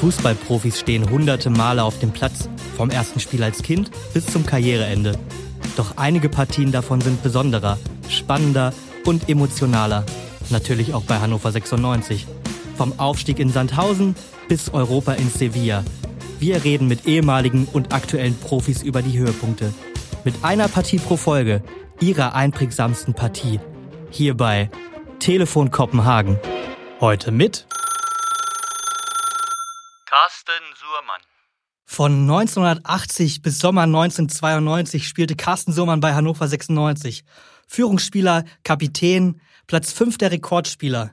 Fußballprofis stehen hunderte Male auf dem Platz, vom ersten Spiel als Kind bis zum Karriereende. Doch einige Partien davon sind besonderer, spannender und emotionaler. Natürlich auch bei Hannover 96. Vom Aufstieg in Sandhausen bis Europa in Sevilla. Wir reden mit ehemaligen und aktuellen Profis über die Höhepunkte. Mit einer Partie pro Folge, ihrer einprägsamsten Partie. Hier bei Telefon Kopenhagen. Heute mit Carsten Suhrmann. Von 1980 bis Sommer 1992 spielte Carsten Suhrmann bei Hannover 96. Führungsspieler, Kapitän, Platz 5 der Rekordspieler.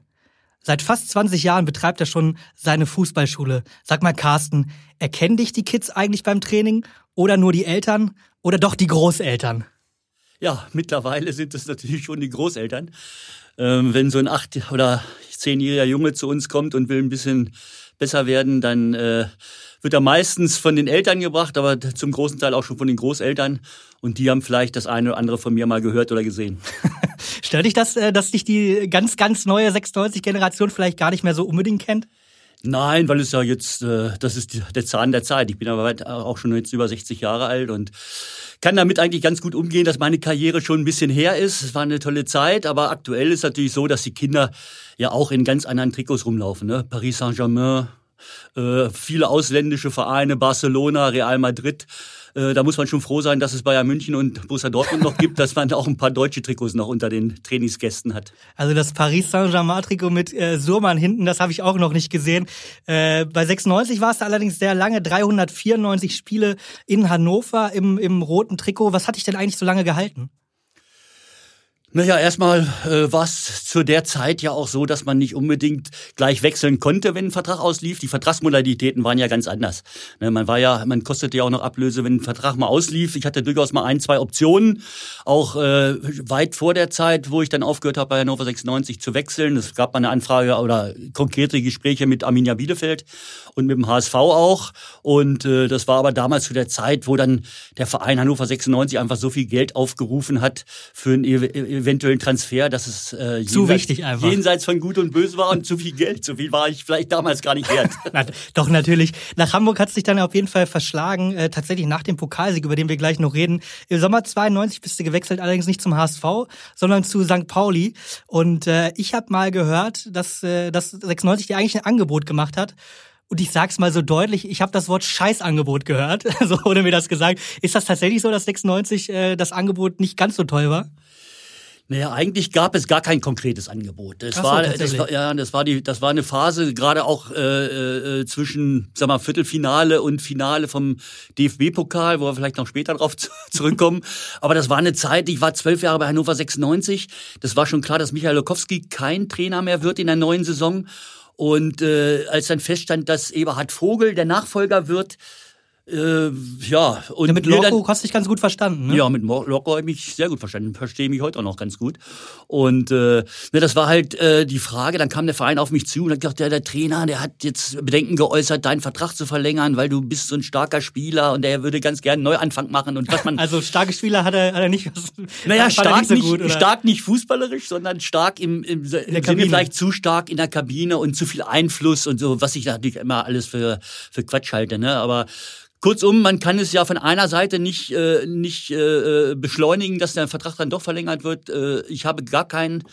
Seit fast 20 Jahren betreibt er schon seine Fußballschule. Sag mal, Carsten, erkennen dich die Kids eigentlich beim Training? Oder nur die Eltern? Oder doch die Großeltern? Ja, mittlerweile sind es natürlich schon die Großeltern. Ähm, wenn so ein acht- oder zehnjähriger Junge zu uns kommt und will ein bisschen besser werden, dann äh, wird er meistens von den Eltern gebracht, aber zum großen Teil auch schon von den Großeltern. Und die haben vielleicht das eine oder andere von mir mal gehört oder gesehen. Stört dich das, äh, dass dich die ganz, ganz neue 96-Generation vielleicht gar nicht mehr so unbedingt kennt? Nein, weil es ja jetzt, äh, das ist der Zahn der Zeit. Ich bin aber weit, auch schon jetzt über 60 Jahre alt und kann damit eigentlich ganz gut umgehen, dass meine Karriere schon ein bisschen her ist. Es war eine tolle Zeit, aber aktuell ist natürlich so, dass die Kinder ja auch in ganz anderen Trikots rumlaufen. Ne? Paris Saint-Germain, äh, viele ausländische Vereine, Barcelona, Real Madrid. Äh, da muss man schon froh sein, dass es Bayern München und Borussia Dortmund noch gibt, dass man auch ein paar deutsche Trikots noch unter den Trainingsgästen hat. Also das Paris Saint-Germain-Trikot mit äh, Surmann hinten, das habe ich auch noch nicht gesehen. Äh, bei 96 war es da allerdings sehr lange, 394 Spiele in Hannover im, im roten Trikot. Was hat dich denn eigentlich so lange gehalten? Naja, erstmal äh, war es zu der Zeit ja auch so, dass man nicht unbedingt gleich wechseln konnte, wenn ein Vertrag auslief. Die Vertragsmodalitäten waren ja ganz anders. Ne, man war ja, man kostete ja auch noch Ablöse, wenn ein Vertrag mal auslief. Ich hatte durchaus mal ein, zwei Optionen, auch äh, weit vor der Zeit, wo ich dann aufgehört habe, bei Hannover 96 zu wechseln. Es gab mal eine Anfrage oder konkrete Gespräche mit Arminia Bielefeld und mit dem HSV auch. Und äh, das war aber damals zu der Zeit, wo dann der Verein Hannover 96 einfach so viel Geld aufgerufen hat für ein e eventuellen Transfer, dass es äh, Zu wichtig einfach. jenseits von Gut und Böse war und zu viel Geld. So viel war ich vielleicht damals gar nicht wert. Na, doch, natürlich. Nach Hamburg hat es dich dann auf jeden Fall verschlagen, äh, tatsächlich nach dem Pokalsieg, über den wir gleich noch reden. Im Sommer 92 bist du gewechselt, allerdings nicht zum HSV, sondern zu St. Pauli. Und äh, ich habe mal gehört, dass, äh, dass 96 dir eigentlich ein Angebot gemacht hat. Und ich sag's mal so deutlich, ich habe das Wort Scheißangebot gehört. So wurde mir das gesagt. Ist das tatsächlich so, dass 96 äh, das Angebot nicht ganz so toll war? Naja, eigentlich gab es gar kein konkretes Angebot. Das so, war, das war, ja, das war die, das war eine Phase gerade auch äh, äh, zwischen, sag mal, Viertelfinale und Finale vom DFB-Pokal, wo wir vielleicht noch später drauf zu- zurückkommen. Aber das war eine Zeit. Ich war zwölf Jahre bei Hannover 96. Das war schon klar, dass Michael Lokowski kein Trainer mehr wird in der neuen Saison. Und äh, als dann feststand, dass Eberhard Vogel der Nachfolger wird, äh, ja, und Ja, mit mir dann- Loco hast du dich ganz gut verstanden, ne? ja, mit Loco habe ich mich sehr gut verstanden. Verstehe mich heute auch noch ganz gut. Und äh, ne, das war halt äh, die Frage. Dann kam der Verein auf mich zu und hat gesagt, ja, der Trainer, der hat jetzt Bedenken geäußert, deinen Vertrag zu verlängern, weil du bist so ein starker Spieler und der würde ganz gerne einen Neuanfang machen. Und was man Also starke Spieler hat er, hat er nicht. naja, stark so nicht, gut, oder? stark nicht fußballerisch, sondern stark im, im, im Sinne vielleicht zu stark in der Kabine und zu viel Einfluss und so, was ich natürlich immer alles für, für Quatsch halte. Ne? Aber kurzum, man kann es ja von einer Seite nicht, äh, nicht äh, beschleunigen, dass der Vertrag dann doch verlängert wird. Äh, ich habe gar keinen,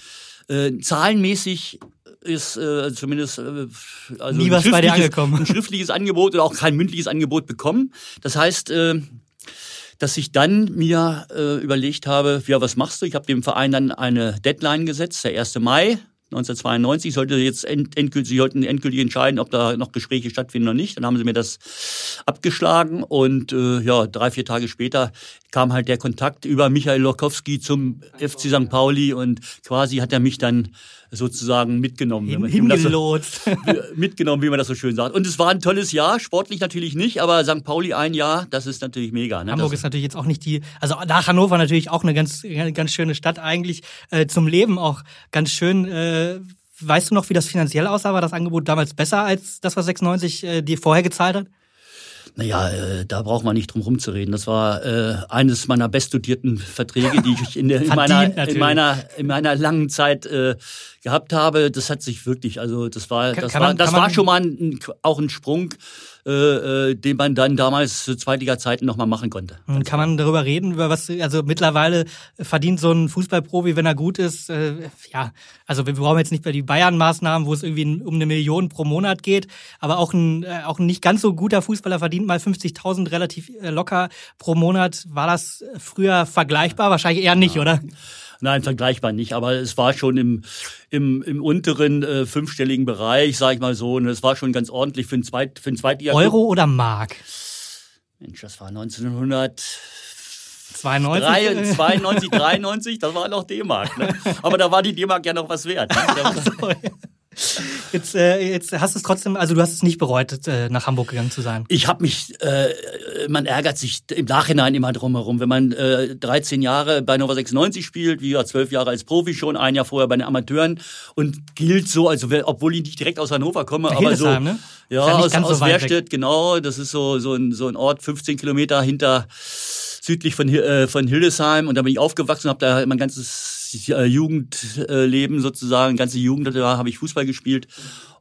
äh, zahlenmäßig ist äh, zumindest äh, also Nie ein was bei dir schriftliches- angekommen. ein schriftliches Angebot oder auch kein mündliches Angebot bekommen. Das heißt, äh, dass ich dann mir äh, überlegt habe, ja, was machst du? Ich habe dem Verein dann eine Deadline gesetzt, der 1. Mai 1992 sollte jetzt end, endgültig, sie sollten endgültig entscheiden, ob da noch Gespräche stattfinden oder nicht. Dann haben sie mir das abgeschlagen und äh, ja, drei, vier Tage später kam halt der Kontakt über Michael Lokowski zum FC St. Pauli und quasi hat er mich dann sozusagen mitgenommen. Hin, man- wie man das so- hingelotst. mitgenommen, wie man das so schön sagt. Und es war ein tolles Jahr, sportlich natürlich nicht, aber St. Pauli ein Jahr, das ist natürlich mega. Ne? Hamburg das, ist natürlich jetzt auch nicht die, also nach Hannover natürlich auch eine ganz, ganz schöne Stadt eigentlich, äh, zum Leben auch ganz schön. Äh, weißt du noch, wie das finanziell aussah? War das Angebot damals besser als das, was 96 äh, dir vorher gezahlt hat? Naja, äh, da braucht man nicht drum rumzureden. Das war äh, eines meiner bestdotierten Verträge, die ich in, der, in, meiner, in, meiner, in meiner langen Zeit äh, gehabt habe. Das hat sich wirklich, also das war, das kann war, man, das war schon mal ein, auch ein Sprung äh, äh, den man dann damals zu Zweitliga-Zeiten nochmal machen konnte. Und kann man darüber reden, über was, also mittlerweile verdient so ein Fußballprofi, wenn er gut ist, äh, ja, also wir brauchen jetzt nicht bei die Bayern-Maßnahmen, wo es irgendwie um eine Million pro Monat geht, aber auch ein, äh, auch ein nicht ganz so guter Fußballer verdient mal 50.000 relativ äh, locker pro Monat. War das früher vergleichbar? Wahrscheinlich eher nicht, ja. oder? Nein, vergleichbar nicht, aber es war schon im, im, im unteren äh, fünfstelligen Bereich, sag ich mal so. Und es war schon ganz ordentlich für ein, Zweit, für ein Zweitliga. Euro oder Mark? Mensch, das war 1900. 92? 92, 93, das war noch D-Mark. Ne? Aber da war die D-Mark ja noch was wert. Ne? Jetzt, äh, jetzt hast du es trotzdem, also du hast es nicht bereut, äh, nach Hamburg gegangen zu sein. Ich habe mich, äh, man ärgert sich im Nachhinein immer drumherum, wenn man äh, 13 Jahre bei Nova 96 spielt, wie ja 12 Jahre als Profi schon, ein Jahr vorher bei den Amateuren und gilt so, also obwohl ich nicht direkt aus Hannover komme, aber Hildesheim, so, ne? ja, ja aus, aus so Werstedt, genau, das ist so so ein, so ein Ort, 15 Kilometer hinter südlich von, äh, von Hildesheim und da bin ich aufgewachsen, habe da mein ganzes äh, Jugendleben sozusagen, ganze Jugend da habe ich Fußball gespielt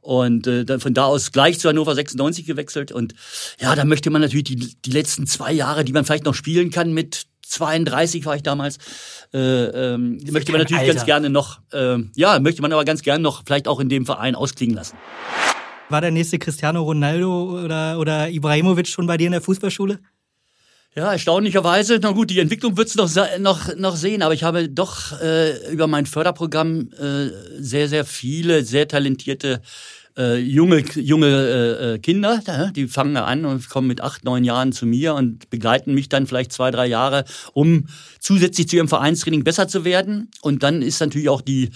und äh, dann von da aus gleich zu Hannover 96 gewechselt und ja, da möchte man natürlich die, die letzten zwei Jahre, die man vielleicht noch spielen kann mit 32 war ich damals, äh, ähm, möchte man natürlich Alter. ganz gerne noch, äh, ja, möchte man aber ganz gerne noch vielleicht auch in dem Verein ausklingen lassen. War der nächste Cristiano Ronaldo oder, oder Ibrahimovic schon bei dir in der Fußballschule? Ja, erstaunlicherweise, na gut, die Entwicklung wird's noch, noch, noch sehen, aber ich habe doch äh, über mein Förderprogramm äh, sehr, sehr viele, sehr talentierte äh, junge, junge äh, äh Kinder, die fangen an und kommen mit acht, neun Jahren zu mir und begleiten mich dann vielleicht zwei, drei Jahre, um zusätzlich zu ihrem Vereinstraining besser zu werden. Und dann ist natürlich auch die,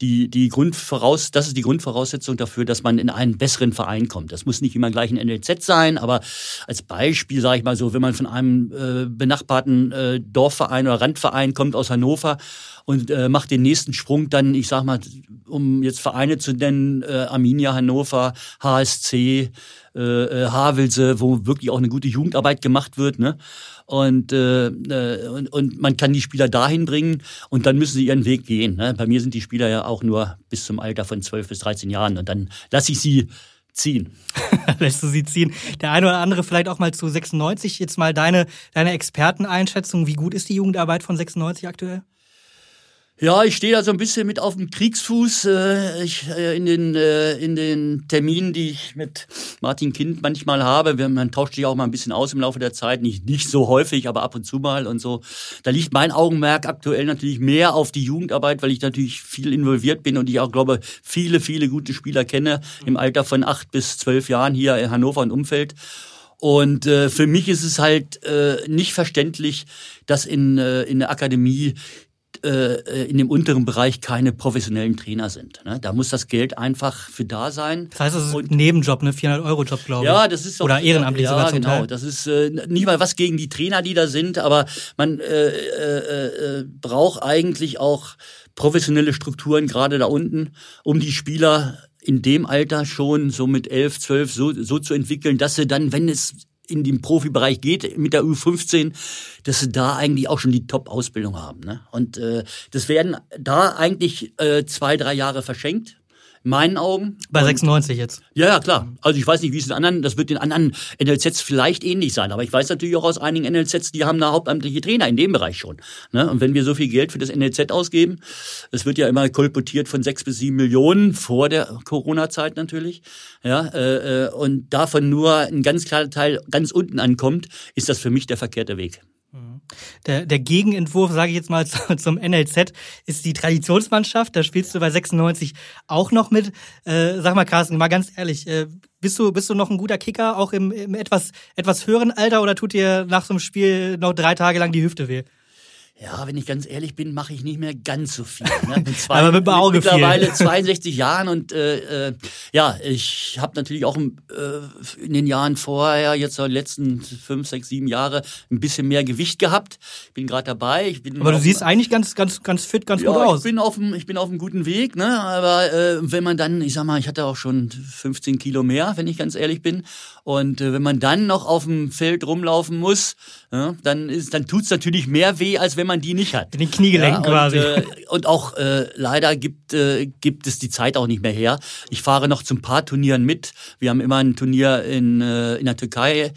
die, die Grundvoraus, das ist die Grundvoraussetzung dafür, dass man in einen besseren Verein kommt. Das muss nicht immer gleich ein NLZ sein, aber als Beispiel sage ich mal so, wenn man von einem äh, benachbarten äh, Dorfverein oder Randverein kommt aus Hannover und äh, macht den nächsten Sprung dann, ich sag mal, um jetzt Vereine zu nennen, äh, Arminia Hannover, HSC, äh, äh, Havelse, wo wirklich auch eine gute Jugendarbeit gemacht wird, ne? Und, äh, äh, und, und man kann die Spieler dahin bringen und dann müssen sie ihren Weg gehen. Ne? Bei mir sind die Spieler ja auch nur bis zum Alter von 12 bis 13 Jahren und dann lasse ich sie ziehen. Lässt du sie ziehen. Der eine oder andere vielleicht auch mal zu 96. Jetzt mal deine, deine Experteneinschätzung. Wie gut ist die Jugendarbeit von 96 aktuell? Ja, ich stehe da so ein bisschen mit auf dem Kriegsfuß äh, ich, äh, in, den, äh, in den Terminen, die ich mit Martin Kind manchmal habe. Man tauscht sich auch mal ein bisschen aus im Laufe der Zeit, nicht, nicht so häufig, aber ab und zu mal und so. Da liegt mein Augenmerk aktuell natürlich mehr auf die Jugendarbeit, weil ich natürlich viel involviert bin und ich auch glaube, viele, viele gute Spieler kenne im Alter von acht bis zwölf Jahren hier in Hannover und Umfeld. Und äh, für mich ist es halt äh, nicht verständlich, dass in, äh, in der Akademie äh, in dem unteren Bereich keine professionellen Trainer sind. Ne? Da muss das Geld einfach für da sein. Das heißt, das ist ein Nebenjob, ne? 400-Euro-Job, glaube ich. Ja, das ist auch, Oder ehrenamtlich ja, sogar zum genau. Teil. Das ist äh, nicht mal was gegen die Trainer, die da sind, aber man äh, äh, äh, braucht eigentlich auch professionelle Strukturen, gerade da unten, um die Spieler in dem Alter schon so mit elf, zwölf so, so zu entwickeln, dass sie dann, wenn es in den Profibereich geht mit der U15, dass sie da eigentlich auch schon die Top-Ausbildung haben. Ne? Und äh, das werden da eigentlich äh, zwei, drei Jahre verschenkt meinen Augen. Bei 96 jetzt. Ja, ja, klar. Also ich weiß nicht, wie es in anderen, das wird in anderen NLZs vielleicht ähnlich sein, aber ich weiß natürlich auch aus einigen NLZs, die haben da hauptamtliche Trainer in dem Bereich schon. Ne? Und wenn wir so viel Geld für das NLZ ausgeben, es wird ja immer kolportiert von sechs bis sieben Millionen vor der Corona-Zeit natürlich, ja, äh, äh und davon nur ein ganz kleiner Teil ganz unten ankommt, ist das für mich der verkehrte Weg. Der, der Gegenentwurf, sage ich jetzt mal, zum NLZ ist die Traditionsmannschaft. Da spielst du bei 96 auch noch mit. Äh, sag mal, Carsten, mal ganz ehrlich, äh, bist du, bist du noch ein guter Kicker, auch im, im etwas, etwas höheren Alter, oder tut dir nach so einem Spiel noch drei Tage lang die Hüfte weh? Ja, wenn ich ganz ehrlich bin, mache ich nicht mehr ganz so viel. Ne? Zwei, Aber mit, Auge mit mittlerweile viel. 62 Jahren und äh, äh, ja, ich habe natürlich auch äh, in den Jahren vorher, jetzt die letzten fünf, sechs, sieben Jahre, ein bisschen mehr Gewicht gehabt. Ich bin gerade dabei. Ich bin Aber du siehst eigentlich ganz, ganz, ganz fit, ganz ja, gut aus. Ich bin auf dem, ich bin auf einem guten Weg. Ne? Aber äh, wenn man dann, ich sag mal, ich hatte auch schon 15 Kilo mehr, wenn ich ganz ehrlich bin. Und äh, wenn man dann noch auf dem Feld rumlaufen muss, ja, dann ist, dann tut's natürlich mehr weh, als wenn man die nicht hat. Den Kniegelenk ja, quasi. Äh, und auch äh, leider gibt, äh, gibt es die Zeit auch nicht mehr her. Ich fahre noch zum paar Turnieren mit. Wir haben immer ein Turnier in, äh, in der Türkei,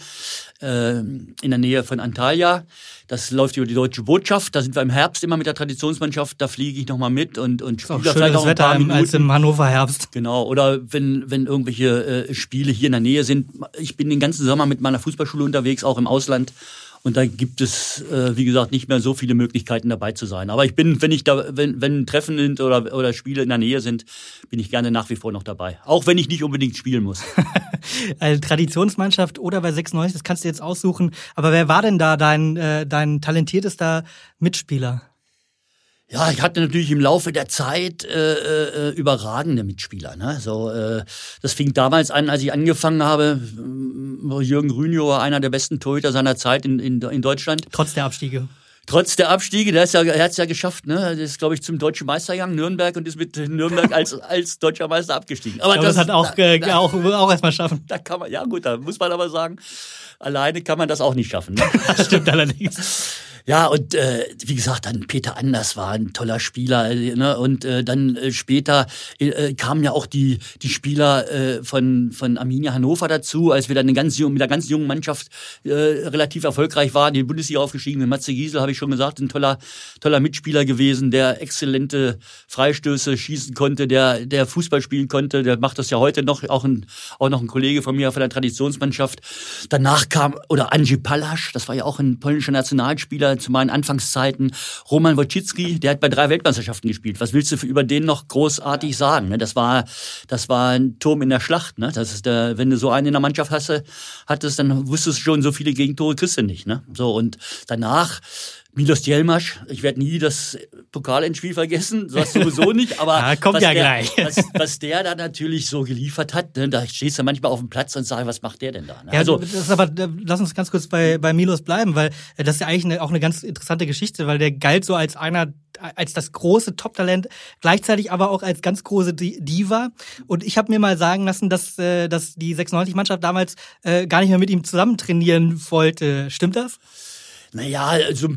äh, in der Nähe von Antalya. Das läuft über die deutsche Botschaft. Da sind wir im Herbst immer mit der Traditionsmannschaft. Da fliege ich nochmal mit und, und spiele da vielleicht auch ein Wetter paar Minuten. als im Hannover Herbst. Genau. Oder wenn, wenn irgendwelche äh, Spiele hier in der Nähe sind. Ich bin den ganzen Sommer mit meiner Fußballschule unterwegs, auch im Ausland. Und da gibt es, äh, wie gesagt, nicht mehr so viele Möglichkeiten dabei zu sein. Aber ich bin, wenn ich da, wenn, wenn Treffen sind oder, oder Spiele in der Nähe sind, bin ich gerne nach wie vor noch dabei. Auch wenn ich nicht unbedingt spielen muss. Eine Traditionsmannschaft oder bei 96, das kannst du jetzt aussuchen. Aber wer war denn da dein, äh, dein talentiertester Mitspieler? Ja, ich hatte natürlich im Laufe der Zeit äh, äh, überragende Mitspieler. Ne? So, äh, das fing damals an, als ich angefangen habe. Äh, Jürgen Rünio war einer der besten Torhüter seiner Zeit in, in, in Deutschland. Trotz der Abstiege. Trotz der Abstiege, der, ja, er hat es ja geschafft, ne? Der ist, glaube ich, zum deutschen Meister gegangen, Nürnberg, und ist mit Nürnberg als, als deutscher Meister abgestiegen. Aber das, das, hat auch, da, äh, auch, auch erstmal schaffen. Da kann man, ja gut, da muss man aber sagen, alleine kann man das auch nicht schaffen. Ne? Das stimmt allerdings. Ja, und äh, wie gesagt, dann Peter Anders war ein toller Spieler. Ne? Und äh, dann äh, später äh, kamen ja auch die, die Spieler äh, von, von Arminia Hannover dazu, als wir dann eine ganz jung, mit einer ganz jungen Mannschaft äh, relativ erfolgreich waren, die Bundesliga aufgestiegen. Mit Matze Giesel habe ich schon gesagt, ein toller, toller Mitspieler gewesen, der exzellente Freistöße schießen konnte, der, der Fußball spielen konnte. Der macht das ja heute noch, auch, ein, auch noch ein Kollege von mir von der Traditionsmannschaft. Danach kam, oder Angie Palasch, das war ja auch ein polnischer Nationalspieler, zu meinen Anfangszeiten Roman Wojcicki, der hat bei drei Weltmeisterschaften gespielt. Was willst du über den noch großartig sagen? Ne? Das war, das war ein Turm in der Schlacht. Ne? Das ist der, wenn du so einen in der Mannschaft hast, hattest, dann wusstest du schon, so viele Gegentore kriegst du nicht. Ne? So und danach Milos Djelmasch, ich werde nie das Pokalendspiel vergessen, das sowieso nicht, aber ja, kommt ja der, gleich. Was, was, der da natürlich so geliefert hat, ne, da stehst du manchmal auf dem Platz und sagst, was macht der denn da? Ne? Ja, also, das ist aber, lass uns ganz kurz bei, bei Milos bleiben, weil äh, das ist ja eigentlich eine, auch eine ganz interessante Geschichte, weil der galt so als einer als das große Top-Talent, gleichzeitig aber auch als ganz große Diva. Und ich habe mir mal sagen lassen, dass, äh, dass die 96-Mannschaft damals äh, gar nicht mehr mit ihm zusammen trainieren wollte. Stimmt das? Naja, also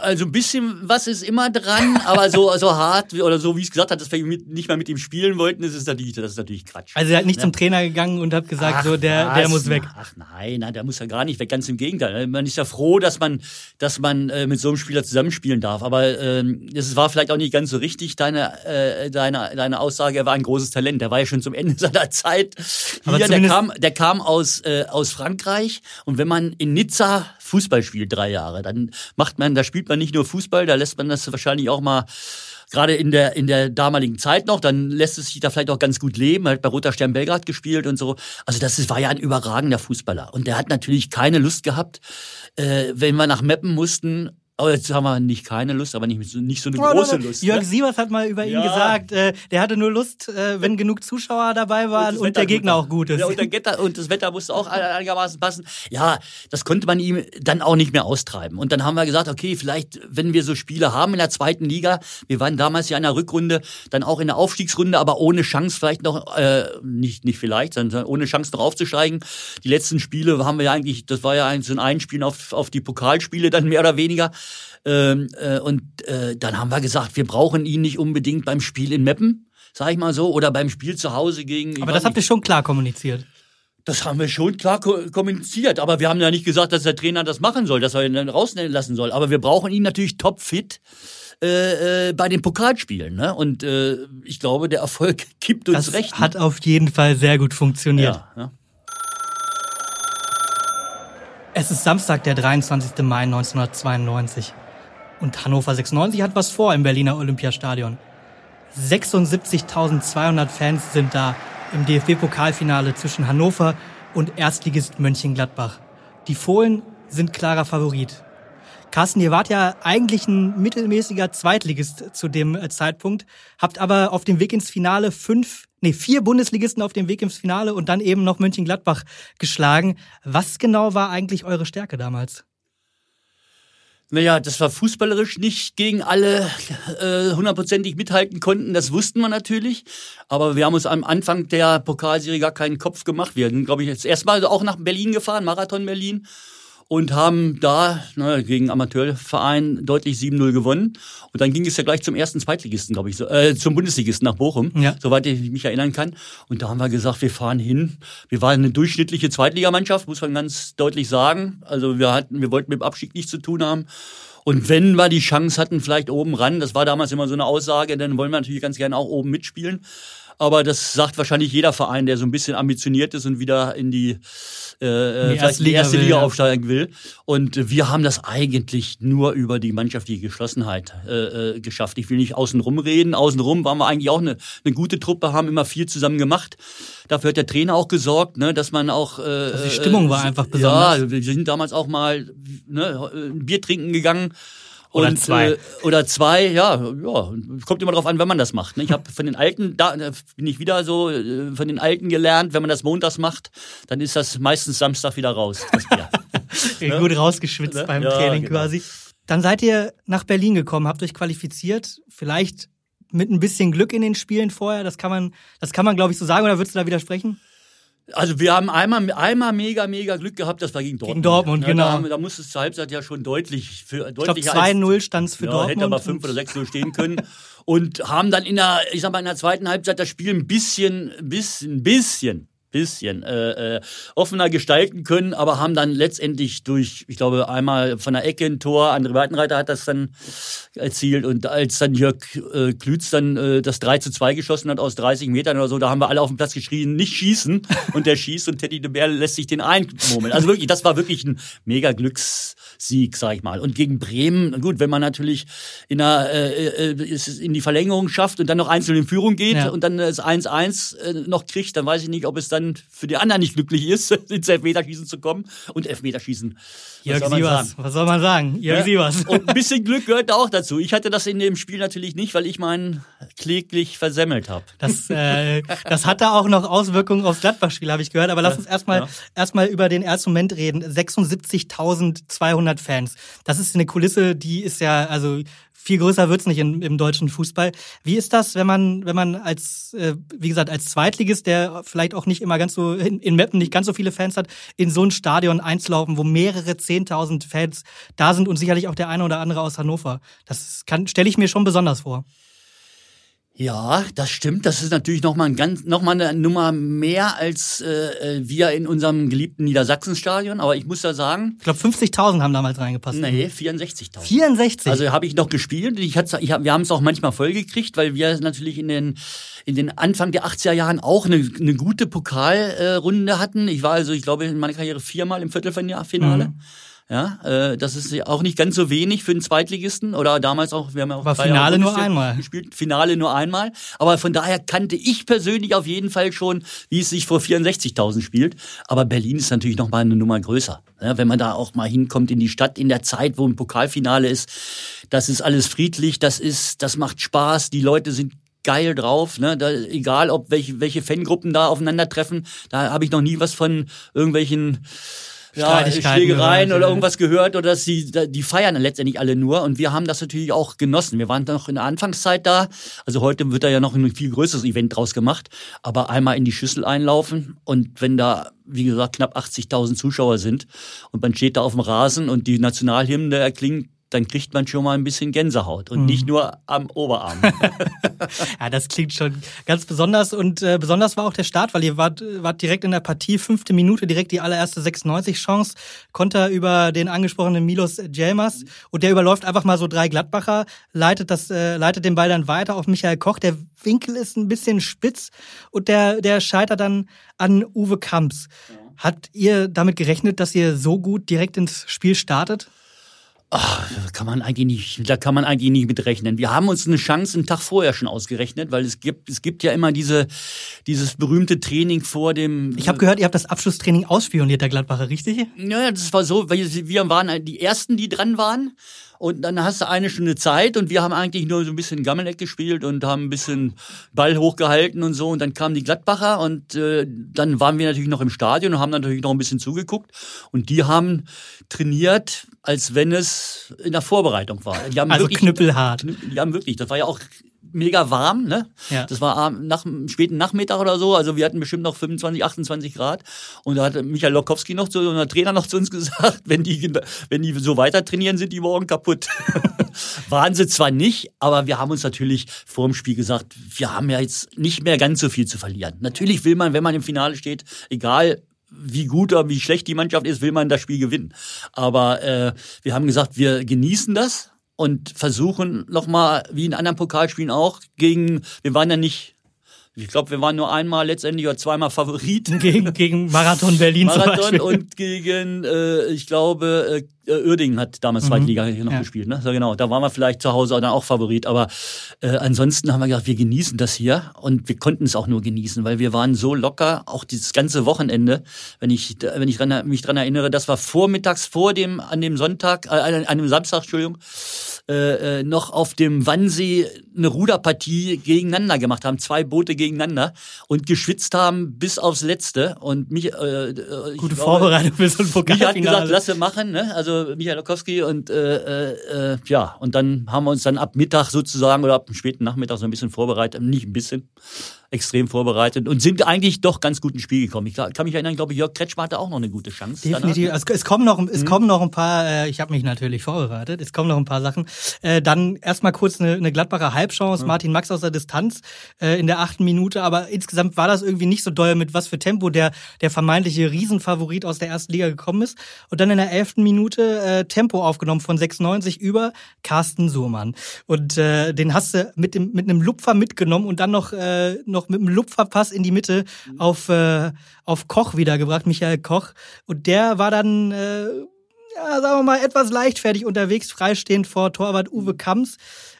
also ein bisschen was ist immer dran, aber so, so hart oder so, wie ich es gesagt habe, dass wir nicht mal mit ihm spielen wollten, das ist natürlich, das ist natürlich Quatsch. Also er hat nicht ja. zum Trainer gegangen und hat gesagt, ach, so der, was? der muss weg. Ach nein, nein, der muss ja gar nicht weg, ganz im Gegenteil. Man ist ja froh, dass man, dass man äh, mit so einem Spieler zusammenspielen darf. Aber ähm, es war vielleicht auch nicht ganz so richtig, deine, äh, deine, deine Aussage, er war ein großes Talent. Der war ja schon zum Ende seiner Zeit. Hier, der kam, der kam aus, äh, aus Frankreich und wenn man in Nizza Fußball spielt drei Jahre, dann macht man, da spielt man nicht nur Fußball, da lässt man das wahrscheinlich auch mal gerade in der, in der damaligen Zeit noch, dann lässt es sich da vielleicht auch ganz gut leben. Er hat bei Roter Stern Belgrad gespielt und so. Also das war ja ein überragender Fußballer. Und der hat natürlich keine Lust gehabt, äh, wenn wir nach Meppen mussten, Oh, jetzt haben wir nicht keine Lust, aber nicht, nicht so eine oh, große Lust. Jörg ne? Sievers hat mal über ihn ja. gesagt, äh, der hatte nur Lust, äh, wenn genug Zuschauer dabei waren und, und der Gegner auch gut ist. Ja, und, der und das Wetter musste auch einigermaßen passen. Ja, das konnte man ihm dann auch nicht mehr austreiben. Und dann haben wir gesagt, okay, vielleicht, wenn wir so Spiele haben in der zweiten Liga, wir waren damals ja in der Rückrunde, dann auch in der Aufstiegsrunde, aber ohne Chance vielleicht noch, äh, nicht, nicht vielleicht, sondern ohne Chance noch aufzusteigen. Die letzten Spiele haben wir ja eigentlich, das war ja ein, so ein Einspielen auf, auf die Pokalspiele dann mehr oder weniger. Ähm, äh, und äh, dann haben wir gesagt, wir brauchen ihn nicht unbedingt beim Spiel in Meppen, sag ich mal so, oder beim Spiel zu Hause gegen. Aber das habt ihr schon klar kommuniziert. Das haben wir schon klar kommuniziert, aber wir haben ja nicht gesagt, dass der Trainer das machen soll, dass er ihn dann rauslassen soll. Aber wir brauchen ihn natürlich topfit äh, äh, bei den Pokalspielen. Ne? Und äh, ich glaube, der Erfolg gibt uns das recht. Das hat auf jeden Fall sehr gut funktioniert. Ja, ja. Es ist Samstag, der 23. Mai 1992. Und Hannover 96 hat was vor im Berliner Olympiastadion. 76.200 Fans sind da im DFB-Pokalfinale zwischen Hannover und Erstligist Mönchengladbach. Die Fohlen sind klarer Favorit. Carsten, ihr wart ja eigentlich ein mittelmäßiger Zweitligist zu dem äh, Zeitpunkt, habt aber auf dem Weg ins Finale fünf, nee, vier Bundesligisten auf dem Weg ins Finale und dann eben noch Mönchengladbach geschlagen. Was genau war eigentlich eure Stärke damals? Naja, das war fußballerisch nicht gegen alle äh, hundertprozentig mithalten konnten, das wussten wir natürlich. Aber wir haben uns am Anfang der Pokalserie gar keinen Kopf gemacht. Wir sind, glaube ich, jetzt erstmal auch nach Berlin gefahren, Marathon Berlin und haben da na, gegen Amateurverein deutlich 7-0 gewonnen. Und dann ging es ja gleich zum ersten Zweitligisten, glaube ich, so, äh, zum Bundesligisten nach Bochum, ja. soweit ich mich erinnern kann. Und da haben wir gesagt, wir fahren hin. Wir waren eine durchschnittliche Zweitligamannschaft, muss man ganz deutlich sagen. Also wir hatten, wir wollten mit dem Abstieg nichts zu tun haben. Und wenn wir die Chance hatten, vielleicht oben ran, das war damals immer so eine Aussage, dann wollen wir natürlich ganz gerne auch oben mitspielen. Aber das sagt wahrscheinlich jeder Verein, der so ein bisschen ambitioniert ist und wieder in die, äh, die vielleicht die erste Liga, Liga aufsteigen will. Und wir haben das eigentlich nur über die mannschaftliche Geschlossenheit äh, äh, geschafft. Ich will nicht außenrum reden. Außenrum waren wir eigentlich auch eine, eine gute Truppe, haben immer viel zusammen gemacht. Dafür hat der Trainer auch gesorgt, ne, dass man auch. Äh, also die Stimmung war äh, einfach besonders. Ja, wir sind damals auch mal ne, ein Bier trinken gegangen oder und, zwei. Äh, oder zwei, ja, ja. Kommt immer drauf an, wenn man das macht. Ne? Ich habe von den Alten, da bin ich wieder so, äh, von den Alten gelernt, wenn man das montags macht, dann ist das meistens Samstag wieder raus. Das ne? Gut rausgeschwitzt ne? beim ja, Training genau. quasi. Dann seid ihr nach Berlin gekommen, habt euch qualifiziert, vielleicht mit ein bisschen Glück in den Spielen vorher. Das kann man, das kann man, glaube ich, so sagen, oder würdest du da widersprechen? Also wir haben einmal, einmal mega, mega Glück gehabt, das war gegen Dortmund. Gegen Dortmund, ja, genau. Da, da musste es zur Halbzeit ja schon deutlich für deutlich. Ich glaube 2-0 stand es für ja, Dortmund. Hätte aber 5 oder 6-0 stehen können. und haben dann in der, ich sag mal, in der zweiten Halbzeit das Spiel ein bisschen, bisschen, bisschen bisschen äh, äh, offener gestalten können, aber haben dann letztendlich durch, ich glaube, einmal von der Ecke ein Tor, André Weitenreiter hat das dann erzielt und als dann Jörg äh, Klütz dann äh, das 3 zu 2 geschossen hat aus 30 Metern oder so, da haben wir alle auf dem Platz geschrien, nicht schießen und der schießt und Teddy de Bär lässt sich den einmurmeln. Also wirklich, das war wirklich ein mega Glückssieg, sag ich mal. Und gegen Bremen, gut, wenn man natürlich in, der, äh, äh, in die Verlängerung schafft und dann noch einzeln in Führung geht ja. und dann das 1-1 äh, noch kriegt, dann weiß ich nicht, ob es dann dann für die anderen nicht glücklich ist, ins Elfmeterschießen zu kommen. Und Elfmeterschießen. Jörg was Sievers, was soll man sagen? Jörg ja? Sievers. Und ein bisschen Glück gehört auch dazu. Ich hatte das in dem Spiel natürlich nicht, weil ich meinen kläglich versemmelt habe. Das, äh, das hatte auch noch Auswirkungen aufs Gladbach-Spiel, habe ich gehört. Aber lass uns erstmal ja. erstmal über den ersten Moment reden. 76.200 Fans. Das ist eine Kulisse, die ist ja, also viel größer wird's nicht in, im deutschen Fußball. Wie ist das, wenn man, wenn man als, äh, wie gesagt, als Zweitligist, der vielleicht auch nicht immer ganz so, in, in Meppen nicht ganz so viele Fans hat, in so ein Stadion einzulaufen, wo mehrere Zehntausend Fans da sind und sicherlich auch der eine oder andere aus Hannover. Das kann, stelle ich mir schon besonders vor. Ja, das stimmt. Das ist natürlich nochmal ein ganz, noch mal eine Nummer mehr als äh, äh, wir in unserem geliebten Niedersachsenstadion. Aber ich muss da sagen. Ich glaube, 50.000 haben damals reingepasst. Nee, 64.000. 64? Also habe ich noch gespielt. Ich hatte, ich hab, wir haben es auch manchmal vollgekriegt, weil wir natürlich in den, in den Anfang der 80er Jahren auch eine, eine gute Pokalrunde hatten. Ich war also, ich glaube, in meiner Karriere viermal im Viertelfinale. Mhm. Ja, äh, das ist auch nicht ganz so wenig für einen Zweitligisten oder damals auch, wir haben ja auch War Finale nur einmal gespielt, Finale nur einmal. Aber von daher kannte ich persönlich auf jeden Fall schon, wie es sich vor 64.000 spielt. Aber Berlin ist natürlich noch mal eine Nummer größer. Ja, wenn man da auch mal hinkommt in die Stadt in der Zeit, wo ein Pokalfinale ist, das ist alles friedlich, das ist, das macht Spaß, die Leute sind geil drauf. Ne? Da, egal, ob welche, welche Fangruppen da aufeinandertreffen, da habe ich noch nie was von irgendwelchen ja, Schlägereien oder, oder irgendwas gehört oder dass die, die feiern letztendlich alle nur und wir haben das natürlich auch genossen. Wir waren noch in der Anfangszeit da, also heute wird da ja noch ein viel größeres Event draus gemacht, aber einmal in die Schüssel einlaufen und wenn da, wie gesagt, knapp 80.000 Zuschauer sind und man steht da auf dem Rasen und die Nationalhymne erklingt, dann kriegt man schon mal ein bisschen Gänsehaut und mhm. nicht nur am Oberarm. ja, das klingt schon ganz besonders und äh, besonders war auch der Start, weil ihr wart, wart direkt in der Partie, fünfte Minute, direkt die allererste 96-Chance, Konter über den angesprochenen Milos Jelmas und der überläuft einfach mal so drei Gladbacher, leitet, das, äh, leitet den Ball dann weiter auf Michael Koch, der Winkel ist ein bisschen spitz und der, der scheitert dann an Uwe Kamps. Ja. Habt ihr damit gerechnet, dass ihr so gut direkt ins Spiel startet? Ach, kann man eigentlich nicht, da kann man eigentlich nicht mitrechnen. Wir haben uns eine Chance einen Tag vorher schon ausgerechnet, weil es gibt, es gibt ja immer diese, dieses berühmte Training vor dem. Ich habe gehört, ihr habt das Abschlusstraining ausspioniert, der Gladbacher, richtig? Ja, das war so, weil wir waren die ersten, die dran waren. Und dann hast du eine Stunde Zeit und wir haben eigentlich nur so ein bisschen Gammeleck gespielt und haben ein bisschen Ball hochgehalten und so. Und dann kamen die Gladbacher und äh, dann waren wir natürlich noch im Stadion und haben natürlich noch ein bisschen zugeguckt. Und die haben trainiert, als wenn es in der Vorbereitung war. Die haben also wirklich, knüppelhart. Die haben wirklich, das war ja auch mega warm, ne? Ja. Das war nach späten Nachmittag oder so, also wir hatten bestimmt noch 25, 28 Grad und da hat Michael Lokowski noch zu unser Trainer noch zu uns gesagt, wenn die wenn die so weiter trainieren, sind die morgen kaputt. Waren sie zwar nicht, aber wir haben uns natürlich vor dem Spiel gesagt, wir haben ja jetzt nicht mehr ganz so viel zu verlieren. Natürlich will man, wenn man im Finale steht, egal wie gut oder wie schlecht die Mannschaft ist, will man das Spiel gewinnen. Aber äh, wir haben gesagt, wir genießen das, und versuchen nochmal, wie in anderen Pokalspielen auch, gegen, wir waren ja nicht ich glaube, wir waren nur einmal letztendlich oder zweimal Favoriten. Gegen, gegen Marathon Berlin Marathon und gegen, äh, ich glaube, äh, Uerdingen hat damals mhm. Zweitliga hier noch ja. gespielt. Ne? So genau, da waren wir vielleicht zu Hause dann auch Favorit. Aber äh, ansonsten haben wir gesagt, wir genießen das hier und wir konnten es auch nur genießen, weil wir waren so locker, auch dieses ganze Wochenende, wenn ich, wenn ich mich dran erinnere, das war vormittags vor dem, an dem Sonntag, äh, an dem Samstag, Entschuldigung, äh, äh, noch auf dem Wannsee eine Ruderpartie gegeneinander gemacht haben, zwei Boote gegeneinander und geschwitzt haben bis aufs Letzte. Und mich, äh, äh Gute Vorbereitung für so ein Pokalfinale. Mich hat gesagt, lasse machen, ne? also Michael Lokowski und äh, äh, ja, und dann haben wir uns dann ab Mittag sozusagen oder ab dem späten Nachmittag so ein bisschen vorbereitet, nicht ein bisschen, extrem vorbereitet und sind eigentlich doch ganz gut ins Spiel gekommen. Ich kann mich erinnern, ich glaube, Jörg Kretschmer hatte auch noch eine gute Chance. Definitiv. Also es kommen noch, es mhm. kommen noch ein paar, äh, ich habe mich natürlich vorbereitet, es kommen noch ein paar Sachen. Äh, dann erstmal kurz eine, eine Gladbacher Halbchance, mhm. Martin Max aus der Distanz äh, in der achten Minute, aber insgesamt war das irgendwie nicht so doll, mit was für Tempo der, der vermeintliche Riesenfavorit aus der ersten Liga gekommen ist. Und dann in der elften Minute äh, Tempo aufgenommen von 96 über Carsten Suhrmann. Und äh, den hast du mit, dem, mit einem Lupfer mitgenommen und dann noch, äh, noch noch mit einem Lupferpass in die Mitte mhm. auf, äh, auf Koch wiedergebracht, Michael Koch. Und der war dann, äh, ja, sagen wir mal, etwas leichtfertig unterwegs, freistehend vor Torwart Uwe mhm. Kamps.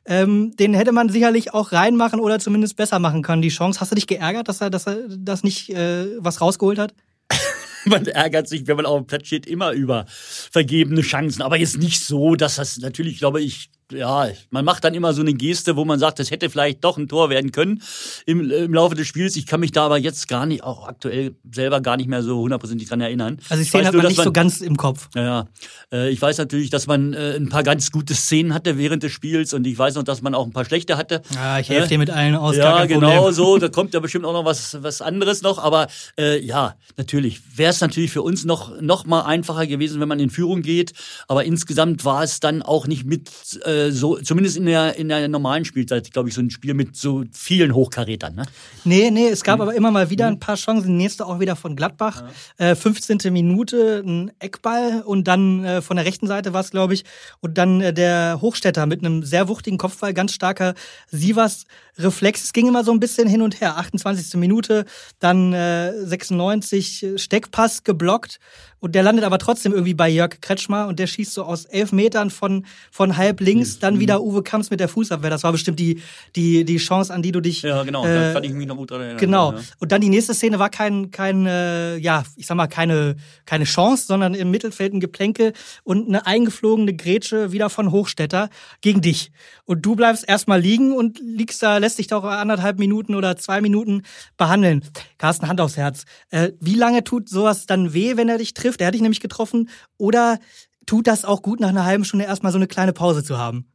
Ähm, den hätte man sicherlich auch reinmachen oder zumindest besser machen können, die Chance. Hast du dich geärgert, dass er, dass er das nicht äh, was rausgeholt hat? man ärgert sich, wenn man auf dem Platz steht, immer über vergebene Chancen. Aber jetzt nicht so, dass das natürlich, glaube ich, ja, man macht dann immer so eine Geste, wo man sagt, das hätte vielleicht doch ein Tor werden können im, im Laufe des Spiels. Ich kann mich da aber jetzt gar nicht, auch aktuell selber gar nicht mehr so hundertprozentig dran erinnern. Also die Szene hat man nicht man, so ganz im Kopf. Ja. Äh, ich weiß natürlich, dass man äh, ein paar ganz gute Szenen hatte während des Spiels und ich weiß noch, dass man auch ein paar schlechte hatte. Ja, ich helfe äh, dir mit allen aus. Ja, genau so. Da kommt ja bestimmt auch noch was, was anderes noch. Aber äh, ja, natürlich wäre es natürlich für uns noch, noch mal einfacher gewesen, wenn man in Führung geht. Aber insgesamt war es dann auch nicht mit äh, so, zumindest in der, in der normalen Spielzeit, glaube ich, so ein Spiel mit so vielen Hochkarätern. Ne? Nee, nee, es gab mhm. aber immer mal wieder ein paar Chancen. nächste auch wieder von Gladbach. Ja. Äh, 15. Minute, ein Eckball und dann äh, von der rechten Seite war es, glaube ich. Und dann äh, der Hochstädter mit einem sehr wuchtigen Kopfball, ganz starker Sivas Reflex. Es ging immer so ein bisschen hin und her. 28. Minute, dann äh, 96 Steckpass geblockt und der landet aber trotzdem irgendwie bei Jörg Kretschmer und der schießt so aus elf Metern von, von halb links, dann wieder Uwe Kamps mit der Fußabwehr. Das war bestimmt die, die, die Chance, an die du dich. Ja, genau, äh, da kann ich mich noch gut dran erinnern. Genau. Ja. Und dann die nächste Szene war kein, kein äh, ja, ich sag mal, keine, keine Chance, sondern im Mittelfeld ein Geplänke und eine eingeflogene Grätsche wieder von Hochstädter gegen dich. Und du bleibst erstmal liegen und liegst da, lässt dich da auch anderthalb Minuten oder zwei Minuten behandeln. Carsten, Hand aufs Herz. Äh, wie lange tut sowas dann weh, wenn er dich trifft? Trifft, der hat dich nämlich getroffen, oder tut das auch gut, nach einer halben Stunde erstmal so eine kleine Pause zu haben?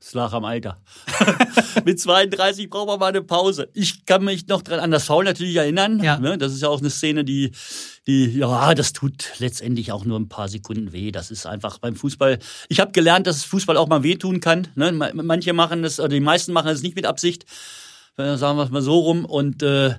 Das lag am Alter. Mit 32 braucht man mal eine Pause. Ich kann mich noch dran an das Foul natürlich erinnern. Ja. Ne? Das ist ja auch eine Szene, die, die, ja, das tut letztendlich auch nur ein paar Sekunden weh. Das ist einfach beim Fußball. Ich habe gelernt, dass Fußball auch mal wehtun kann. Ne? Manche machen das, oder die meisten machen es nicht mit Absicht. Sagen wir es mal so rum. Und äh,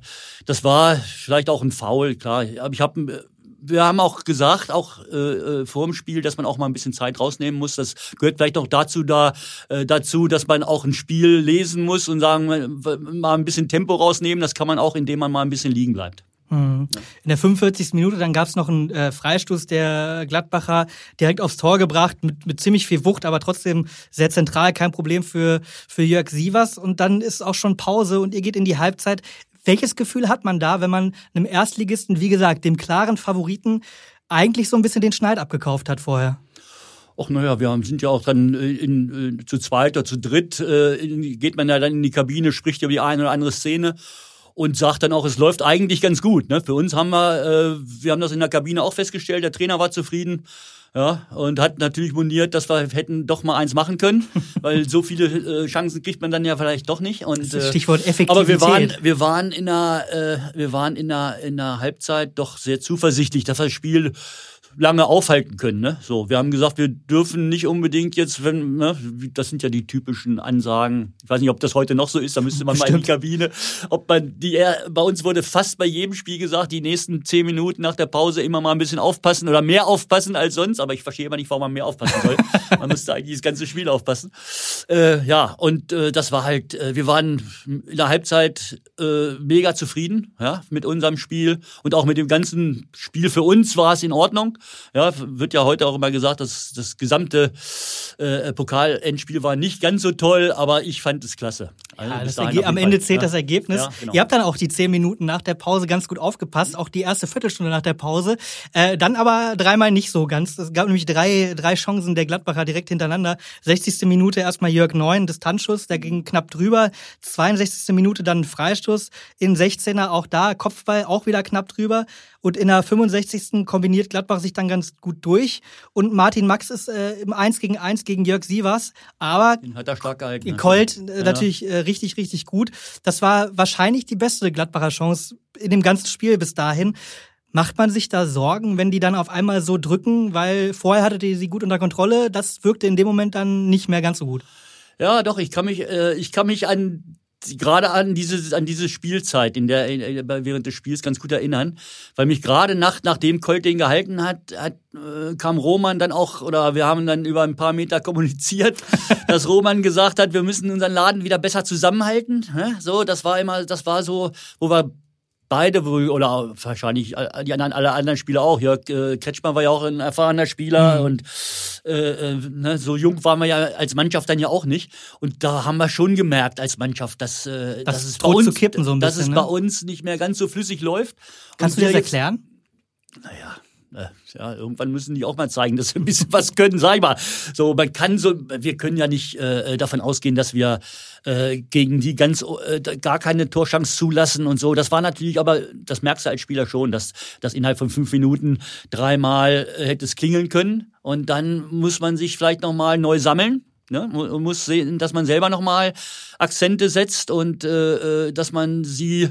das war vielleicht auch ein Foul, klar. Aber ich habe wir haben auch gesagt, auch äh, äh, vor dem Spiel, dass man auch mal ein bisschen Zeit rausnehmen muss. Das gehört vielleicht auch dazu, da, äh, dazu, dass man auch ein Spiel lesen muss und sagen, mal ein bisschen Tempo rausnehmen. Das kann man auch, indem man mal ein bisschen liegen bleibt. Mhm. In der 45. Minute dann gab es noch einen äh, Freistoß der Gladbacher direkt aufs Tor gebracht mit, mit ziemlich viel Wucht, aber trotzdem sehr zentral, kein Problem für, für Jörg Sievers. Und dann ist auch schon Pause und ihr geht in die Halbzeit. Welches Gefühl hat man da, wenn man einem Erstligisten, wie gesagt, dem klaren Favoriten, eigentlich so ein bisschen den Schneid abgekauft hat vorher? Ach naja, wir sind ja auch dann äh, in, äh, zu zweit oder zu dritt, äh, in, geht man ja dann in die Kabine, spricht über die eine oder andere Szene und sagt dann auch, es läuft eigentlich ganz gut. Ne? Für uns haben wir, äh, wir haben das in der Kabine auch festgestellt, der Trainer war zufrieden. Ja, und hat natürlich moniert, dass wir hätten doch mal eins machen können, weil so viele äh, Chancen kriegt man dann ja vielleicht doch nicht. Und, äh, Stichwort Effektivität. Aber wir waren, wir waren in der, äh, wir waren in der, in der Halbzeit doch sehr zuversichtlich, dass das Spiel lange aufhalten können. Ne? So, wir haben gesagt, wir dürfen nicht unbedingt jetzt, wenn, ne, das sind ja die typischen Ansagen. Ich weiß nicht, ob das heute noch so ist, da müsste man Bestimmt. mal in die Kabine. Ob man die, bei uns wurde fast bei jedem Spiel gesagt, die nächsten zehn Minuten nach der Pause immer mal ein bisschen aufpassen oder mehr aufpassen als sonst. Aber ich verstehe immer nicht, warum man mehr aufpassen soll. man müsste eigentlich das ganze Spiel aufpassen. Äh, ja, und äh, das war halt, äh, wir waren in der Halbzeit äh, mega zufrieden ja, mit unserem Spiel und auch mit dem ganzen Spiel für uns war es in Ordnung. Ja, wird ja heute auch immer gesagt, dass das gesamte äh, Pokalendspiel war nicht ganz so toll, aber ich fand es klasse. Also ja, am Ende zählt ja. das Ergebnis. Ja, genau. Ihr habt dann auch die zehn Minuten nach der Pause ganz gut aufgepasst, auch die erste Viertelstunde nach der Pause. Äh, dann aber dreimal nicht so ganz. Es gab nämlich drei, drei Chancen der Gladbacher direkt hintereinander. 60. Minute erstmal Jörg Neun, Distanzschuss, der ging knapp drüber. 62. Minute dann Freistoß in 16er, auch da Kopfball, auch wieder knapp drüber. Und in der 65. kombiniert Gladbach sich dann ganz gut durch. Und Martin Max ist äh, im 1 gegen 1 gegen Jörg Sievers. Aber Den hat er stark gehalten. Colt äh, ja. natürlich äh, richtig, richtig gut. Das war wahrscheinlich die beste Gladbacher Chance in dem ganzen Spiel bis dahin. Macht man sich da Sorgen, wenn die dann auf einmal so drücken, weil vorher hattet ihr sie gut unter Kontrolle, das wirkte in dem Moment dann nicht mehr ganz so gut. Ja, doch, ich kann mich, äh, ich kann mich an gerade an diese an diese Spielzeit in der während des Spiels ganz gut erinnern, weil mich gerade nach nachdem Colt den gehalten hat, hat äh, kam Roman dann auch oder wir haben dann über ein paar Meter kommuniziert, dass Roman gesagt hat, wir müssen unseren Laden wieder besser zusammenhalten. So, das war immer, das war so, wo wir beide oder wahrscheinlich die anderen, alle anderen Spieler auch. Jörg äh, Kretschmann war ja auch ein erfahrener Spieler mhm. und äh, äh, ne, so jung waren wir ja als Mannschaft dann ja auch nicht. Und da haben wir schon gemerkt als Mannschaft, dass, äh, das dass es, bei uns, so bisschen, dass es ne? bei uns nicht mehr ganz so flüssig läuft. Kannst und du dir das erklären? Naja, äh, ja, irgendwann müssen die auch mal zeigen, dass sie ein bisschen was können, sag ich mal. So, man kann so, wir können ja nicht äh, davon ausgehen, dass wir äh, gegen die ganz äh, gar keine Torchance zulassen und so. Das war natürlich, aber das merkst du als Spieler schon, dass, dass innerhalb von fünf Minuten dreimal äh, hätte es klingeln können. Und dann muss man sich vielleicht nochmal neu sammeln. Ne? Man muss sehen, dass man selber nochmal Akzente setzt und äh, äh dass man sie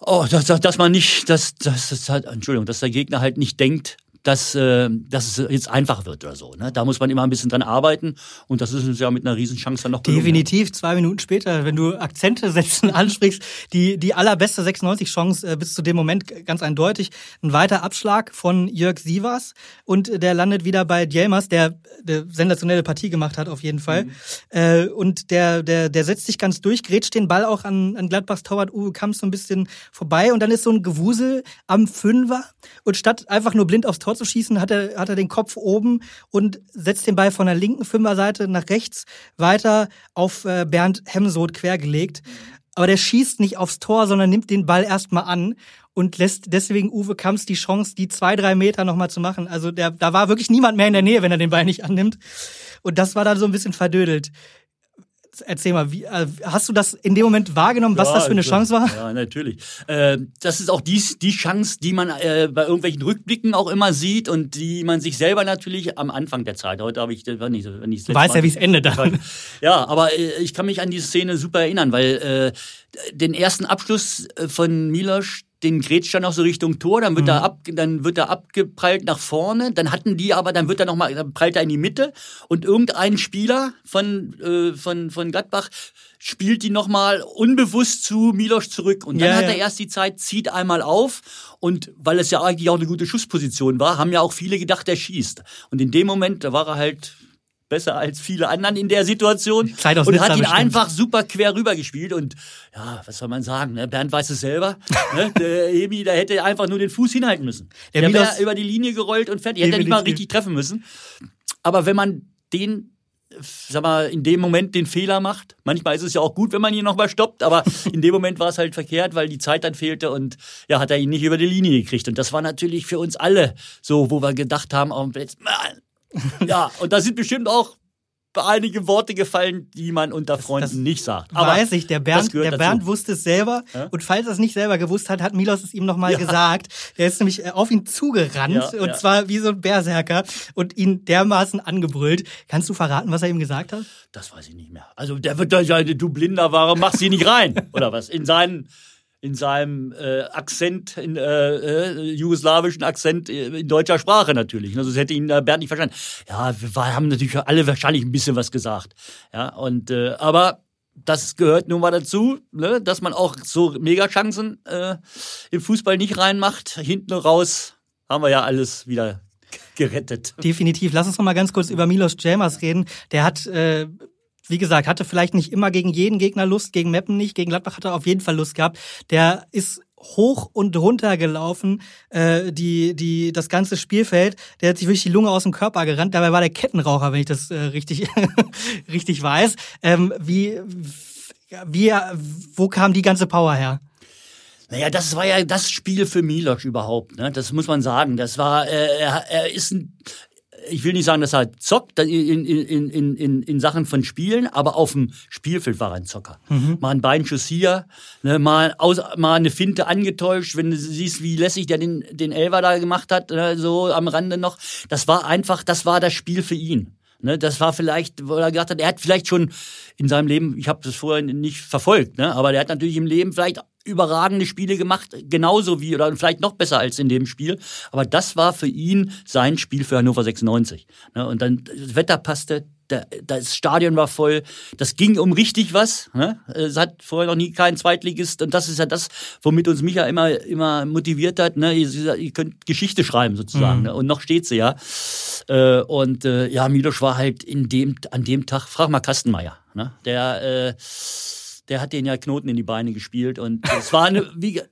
Oh, dass, dass man nicht, dass, dass, dass halt, Entschuldigung, dass der Gegner halt nicht denkt, dass, äh, dass es jetzt einfach wird oder so. Ne? Da muss man immer ein bisschen dran arbeiten und das ist uns ja mit einer Riesenchance dann noch gelungen. Definitiv, zwei Minuten später, wenn du Akzente setzen ansprichst, die, die allerbeste 96-Chance äh, bis zu dem Moment ganz eindeutig. Ein weiter Abschlag von Jörg Sievers und der landet wieder bei Djelmers, der, der sensationelle Partie gemacht hat auf jeden Fall. Mhm. Äh, und der, der, der setzt sich ganz durch, grätscht den Ball auch an, an Gladbachs Torwart Uwe Kamps so ein bisschen vorbei und dann ist so ein Gewusel am Fünfer und statt einfach nur blind aufs Tor zu schießen, hat er, hat er den Kopf oben und setzt den Ball von der linken Fünferseite nach rechts weiter auf äh, Bernd Hemsoth quergelegt. Aber der schießt nicht aufs Tor, sondern nimmt den Ball erstmal an und lässt deswegen Uwe Kamps die Chance, die zwei, drei Meter nochmal zu machen. Also der, da war wirklich niemand mehr in der Nähe, wenn er den Ball nicht annimmt. Und das war dann so ein bisschen verdödelt. Erzähl mal, wie, äh, hast du das in dem Moment wahrgenommen, was ja, das für eine Chance war? Ja, natürlich. Äh, das ist auch die, die Chance, die man äh, bei irgendwelchen Rückblicken auch immer sieht und die man sich selber natürlich am Anfang der Zeit, heute habe ich, wenn ich, wenn ich Du weißt ja, wie es endet dann. Ja, aber äh, ich kann mich an die Szene super erinnern, weil äh, den ersten Abschluss äh, von Milos, den grätscht dann auch so Richtung Tor, dann wird mhm. er ab, dann wird er abgeprallt nach vorne, dann hatten die aber, dann wird er noch mal, dann prallt er in die Mitte und irgendein Spieler von äh, von von Gladbach spielt die noch mal unbewusst zu Milos zurück und dann ja, hat er erst die Zeit, zieht einmal auf und weil es ja eigentlich auch eine gute Schussposition war, haben ja auch viele gedacht, er schießt und in dem Moment, da war er halt besser als viele anderen in der Situation aus und hat ihn bestimmt. einfach super quer rüber gespielt und ja, was soll man sagen, ne? Bernd weiß es selber, ne? der Emi, der hätte einfach nur den Fuß hinhalten müssen. Der Der, wäre über die Linie gerollt und fertig, hätte nicht mal richtig treffen müssen. Aber wenn man den sag mal, in dem Moment den Fehler macht. Manchmal ist es ja auch gut, wenn man ihn nochmal stoppt, aber in dem Moment war es halt verkehrt, weil die Zeit dann fehlte und ja, hat er ihn nicht über die Linie gekriegt. Und das war natürlich für uns alle so, wo wir gedacht haben, oh, jetzt, Mann. ja, und da sind bestimmt auch einige Worte gefallen, die man unter Freunden das nicht sagt. weiß ich, der das Bernd, der dazu. Bernd wusste es selber. Ja? Und falls er es nicht selber gewusst hat, hat Milos es ihm nochmal gesagt. Der ist nämlich äh, auf ihn zugerannt Ja, und ja. zwar wie so ein Berserker und ihn dermaßen angebrüllt. Kannst du verraten, was er ihm gesagt hat? Das weiß ich nicht mehr. Also der wird da ja, du Blinder, warum machst du ihn nicht rein? Oder was? In seinen in seinem äh, Akzent, in äh, äh, jugoslawischen Akzent äh, in deutscher Sprache natürlich. Also das hätte ihn äh, Bernd nicht verstanden. Ja, wir haben natürlich alle wahrscheinlich ein bisschen was gesagt. Ja, und äh, aber das gehört nun mal dazu, ne, dass man auch so Megachancen äh, im Fußball nicht reinmacht. Hinten raus haben wir ja alles wieder gerettet. Definitiv. Lass uns noch mal ganz kurz über Milos Jamas reden. Der hat, äh, wie gesagt, hatte vielleicht nicht immer gegen jeden Gegner Lust, gegen Meppen nicht, gegen Gladbach hat er auf jeden Fall Lust gehabt. Der ist hoch und runter gelaufen, äh, die, die, das ganze Spielfeld. Der hat sich wirklich die Lunge aus dem Körper gerannt. Dabei war der Kettenraucher, wenn ich das äh, richtig, richtig weiß. Ähm, wie, wie, wo kam die ganze Power her? Naja, das war ja das Spiel für Milos überhaupt, ne? Das muss man sagen. Das war, äh, er, er ist ein, ich will nicht sagen, dass er zockt in, in, in, in, in Sachen von Spielen, aber auf dem Spielfeld war er ein Zocker. Mal ein Beinschuss hier, ne, mal, aus, mal eine Finte angetäuscht, wenn du siehst, wie lässig der den, den Elver da gemacht hat, ne, so am Rande noch. Das war einfach, das war das Spiel für ihn. Ne, das war vielleicht, wo er gesagt hat, er hat vielleicht schon in seinem Leben, ich habe das vorher nicht verfolgt, ne, aber der hat natürlich im Leben vielleicht überragende Spiele gemacht, genauso wie oder vielleicht noch besser als in dem Spiel. Aber das war für ihn sein Spiel für Hannover 96. Ne, und dann das Wetter passte, das Stadion war voll, das ging um richtig was. Ne? Es hat vorher noch nie keinen Zweitligist und das ist ja das, womit uns Micha immer immer motiviert hat. Ne? Ihr, könnt Geschichte schreiben sozusagen ne? und noch steht sie ja. Äh, und äh, ja, Milos war halt in dem an dem Tag. Frag mal Kastenmeier, der äh, der hat den ja Knoten in die Beine gespielt und es war eine wie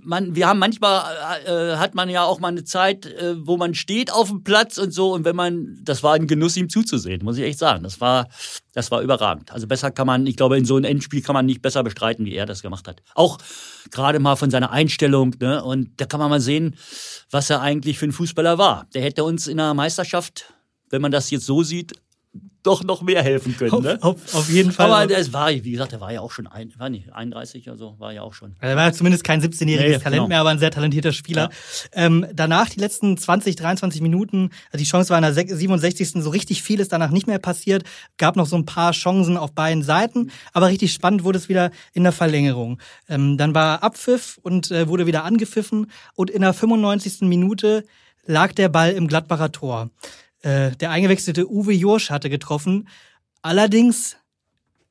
man, wir haben manchmal äh, hat man ja auch mal eine Zeit, äh, wo man steht auf dem Platz und so und wenn man, das war ein Genuss, ihm zuzusehen, muss ich echt sagen. Das war, das war überragend. Also besser kann man, ich glaube, in so einem Endspiel kann man nicht besser bestreiten, wie er das gemacht hat. Auch gerade mal von seiner Einstellung, ne? Und da kann man mal sehen, was er eigentlich für ein Fußballer war. Der hätte uns in der Meisterschaft, wenn man das jetzt so sieht, doch noch mehr helfen können. Ne? Auf, auf, auf jeden Fall. Aber es war, wie gesagt, er war ja auch schon ein, war nicht 31 oder so, war ja auch schon. Er war zumindest kein 17-jähriges Nee, Talent genau. mehr, aber ein sehr talentierter Spieler. Ähm, danach, die letzten 20, 23 Minuten, also die Chance war in der sech- 67. So richtig viel ist danach nicht mehr passiert. Gab noch so ein paar Chancen auf beiden Seiten, aber richtig spannend wurde es wieder in der Verlängerung. Ähm, dann war Abpfiff und äh, wurde wieder angepfiffen und in der 95. Minute lag der Ball im Gladbacher Tor. Äh, der eingewechselte Uwe Jorsch hatte getroffen. Allerdings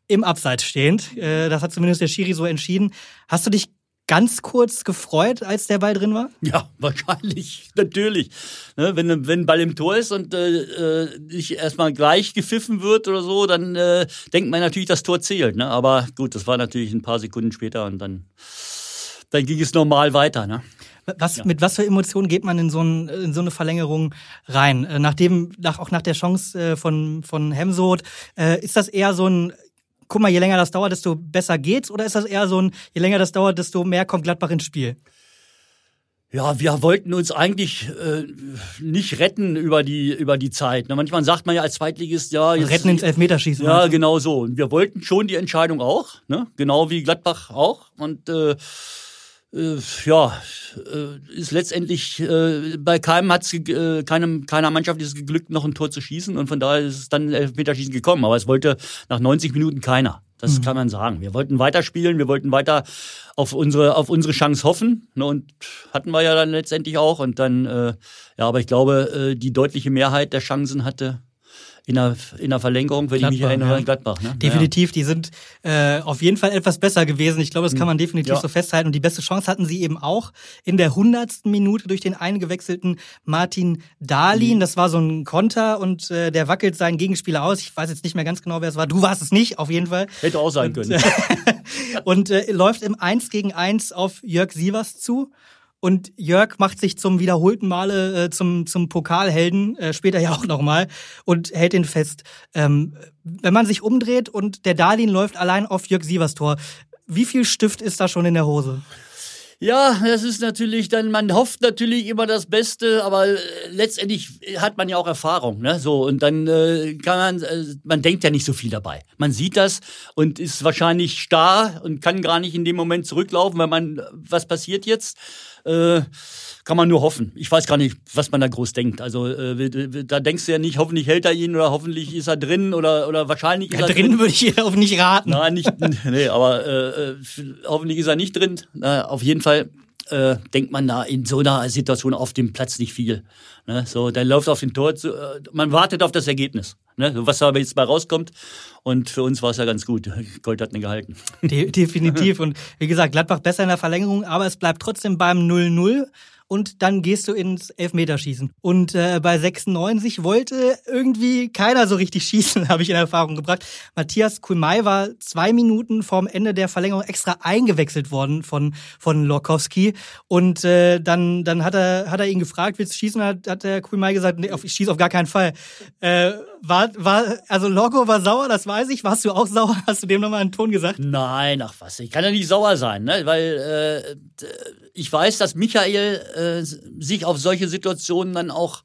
im Abseits stehend. Äh, das hat zumindest der Schiri so entschieden. Hast du dich ganz kurz gefreut, als der Ball drin war? Ja, wahrscheinlich, natürlich. Ne, wenn, wenn ein Ball im Tor ist und äh, äh, nicht erstmal gleich gepfiffen wird oder so, dann äh, denkt man natürlich, das Tor zählt. Ne? Aber gut, das war natürlich ein paar Sekunden später und dann, dann ging es normal weiter. Ne? Was, Mit was für Emotionen geht man in so, ein, in so eine Verlängerung rein? Äh, Nachdem, nach, auch nach der Chance äh, von, von Hemsot, äh, ist das eher so ein, guck mal, je länger das dauert, desto besser geht's? Oder ist das eher so ein, je länger das dauert, desto mehr kommt Gladbach ins Spiel? Ja, wir wollten uns eigentlich äh, nicht retten über die, über die Zeit. Ne? Manchmal sagt man ja als Zweitligist, ja, jetzt, Retten ins Elfmeterschießen. Ja, genau so. Und wir wollten schon die Entscheidung auch, ne? genau wie Gladbach auch. Und äh, äh, ja, äh, ist letztendlich äh, bei keinem hat's äh, keinem keiner Mannschaft ist es geglückt, noch ein Tor zu schießen und von daher ist es dann Elfmeterschießen gekommen. Aber es wollte nach 90 Minuten keiner. Das kann man sagen. Wir wollten weiterspielen, wir wollten weiter auf unsere auf unsere Chance hoffen ne, und hatten wir ja dann letztendlich auch und dann äh, ja, aber ich glaube, äh, die deutliche Mehrheit der Chancen hatte in der, in der Verlängerung, wenn Gladbach, ich mich erinnere, ja. Gladbach. Ne? Definitiv, ja. die sind äh, auf jeden Fall etwas besser gewesen. Ich glaube, das kann man definitiv ja. so festhalten. Und die beste Chance hatten sie eben auch in der hundertsten Minute durch den eingewechselten Martin Dahlin. Mhm. Das war so ein Konter und äh, der wackelt seinen Gegenspieler aus. Ich weiß jetzt nicht mehr ganz genau, wer es war. Du warst es nicht, auf jeden Fall. Hätte auch sein können. und äh, läuft im 1 gegen 1 auf Jörg Sievers zu. Und Jörg macht sich zum wiederholten Male äh, zum, zum Pokalhelden, äh, später ja auch nochmal, und hält ihn fest. Ähm, wenn man sich umdreht und der Darlin läuft allein auf Jörg Sievers Tor, wie viel Stift ist da schon in der Hose? Ja, das ist natürlich dann, man hofft natürlich immer das Beste, aber äh, letztendlich hat man ja auch Erfahrung, ne? So, und dann äh, kann man, äh, man denkt ja nicht so viel dabei. Man sieht das und ist wahrscheinlich starr und kann gar nicht in dem Moment zurücklaufen, weil man, was passiert jetzt? äh, kann man nur hoffen. Ich weiß gar nicht, was man da groß denkt. Also äh, da denkst du ja nicht, hoffentlich hält er ihn oder hoffentlich ist er drin oder, oder wahrscheinlich ist ja, er drin. Drin würde ich auch nicht raten. Nein, nicht, nee, aber äh, äh, hoffentlich ist er nicht drin. Na, auf jeden Fall äh, denkt man da in so einer Situation auf dem Platz nicht viel. Ne? So, dann läuft auf den Tor, zu, äh, man wartet auf das Ergebnis. Ne? Was da jetzt mal rauskommt. Und für uns war es ja ganz gut. Gold hat nicht gehalten. De definitiv. Und wie gesagt, Gladbach besser in der Verlängerung, aber es bleibt trotzdem beim 0-0 und dann gehst du ins Elfmeterschießen. Und äh, bei 96 wollte irgendwie keiner so richtig schießen, habe ich in Erfahrung gebracht. Matthias Kulmay war zwei Minuten vorm Ende der Verlängerung extra eingewechselt worden von, von Lorkowski. Und äh, dann, dann hat, er, hat er ihn gefragt, willst du schießen? Hat, hat der Kulmay gesagt, nee, ich schieße auf gar keinen Fall. Äh, war, war, also Logo war sauer, das weiß ich. Warst du auch sauer? Hast du dem nochmal einen Ton gesagt? Nein, ach was, ich kann ja nicht sauer sein, ne? weil äh, ich weiß, dass Michael äh, sich auf solche Situationen dann auch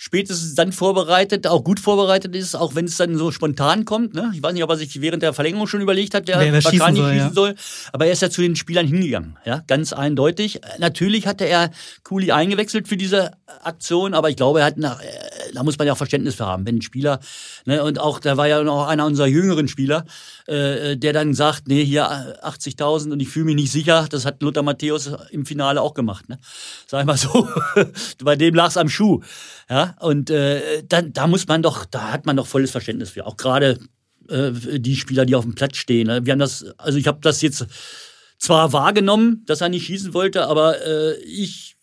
spätestens dann vorbereitet, auch gut vorbereitet ist, auch wenn es dann so spontan kommt. Ne? Ich weiß nicht, ob er sich während der Verlängerung schon überlegt hat, wer, wer, wer schießen, soll, schießen ja. soll. Aber er ist ja zu den Spielern hingegangen, ja, ganz eindeutig. Natürlich hatte er Kuli eingewechselt für diese Aktion, aber ich glaube, er hat nach, äh, da muss man ja auch Verständnis für haben, wenn ein Spieler, ne, und auch, da war ja noch einer unserer jüngeren Spieler, äh, der dann sagt, nee, hier 80.000 und ich fühle mich nicht sicher. Das hat Lothar Matthäus im Finale auch gemacht, ne? Sag ich mal so. Bei dem lag es am Schuh. Ja, und äh, dann, da muss man doch, da hat man doch volles Verständnis für. Auch gerade äh, die Spieler, die auf dem Platz stehen. Ne? Wir haben das, also ich habe das jetzt zwar wahrgenommen, dass er nicht schießen wollte, aber äh, ich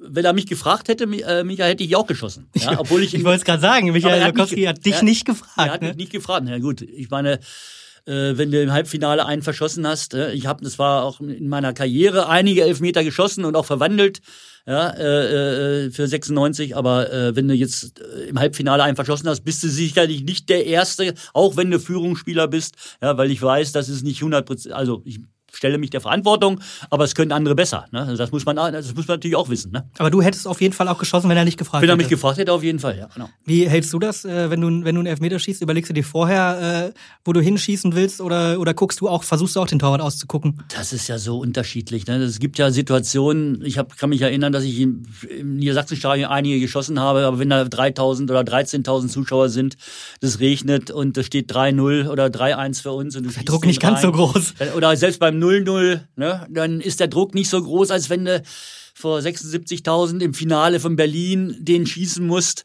wenn er mich gefragt hätte, äh, Michael, hätte ich auch geschossen. Ja, obwohl ich, ich wollte es gerade sagen, Michael Lokowski hat, dich er, nicht gefragt. Er hat ne? mich nicht gefragt. Na gut, ich meine, wenn du im Halbfinale einen verschossen hast. Äh, ich habe, das war auch in meiner Karriere, einige Elfmeter geschossen und auch verwandelt ja, äh, äh, für 96. Aber äh, wenn du jetzt äh, im Halbfinale einen verschossen hast, bist du sicherlich nicht der Erste, auch wenn du Führungsspieler bist. Ja, weil ich weiß, das ist nicht 100 Prozent, also ich stelle mich der Verantwortung, aber es können andere besser. Ne? Also das muss man, das muss man natürlich auch wissen. Ne? Aber du hättest auf jeden Fall auch geschossen, wenn er nicht gefragt hätte. Wenn er mich gefragt hätte, auf jeden Fall, ja. Genau. Wie hältst du das, äh, wenn du, wenn du einen Elfmeter schießt? Überlegst du dir vorher, äh, wo du hinschießen willst oder, oder guckst du auch, versuchst du auch den Torwart auszugucken? Das ist ja so unterschiedlich. Ne? Es gibt ja Situationen, ich hab, kann mich erinnern, dass ich im, Niedersachsenstadion einige geschossen habe, aber wenn da 3000 oder 13.000 Zuschauer sind, das regnet und es steht 3-0 oder 3-1 für uns und Der Druck nicht ganz so groß. Oder selbst beim 0-0, ne, dann ist der Druck nicht so groß, als wenn du vor 76.000 im Finale von Berlin den schießen musst.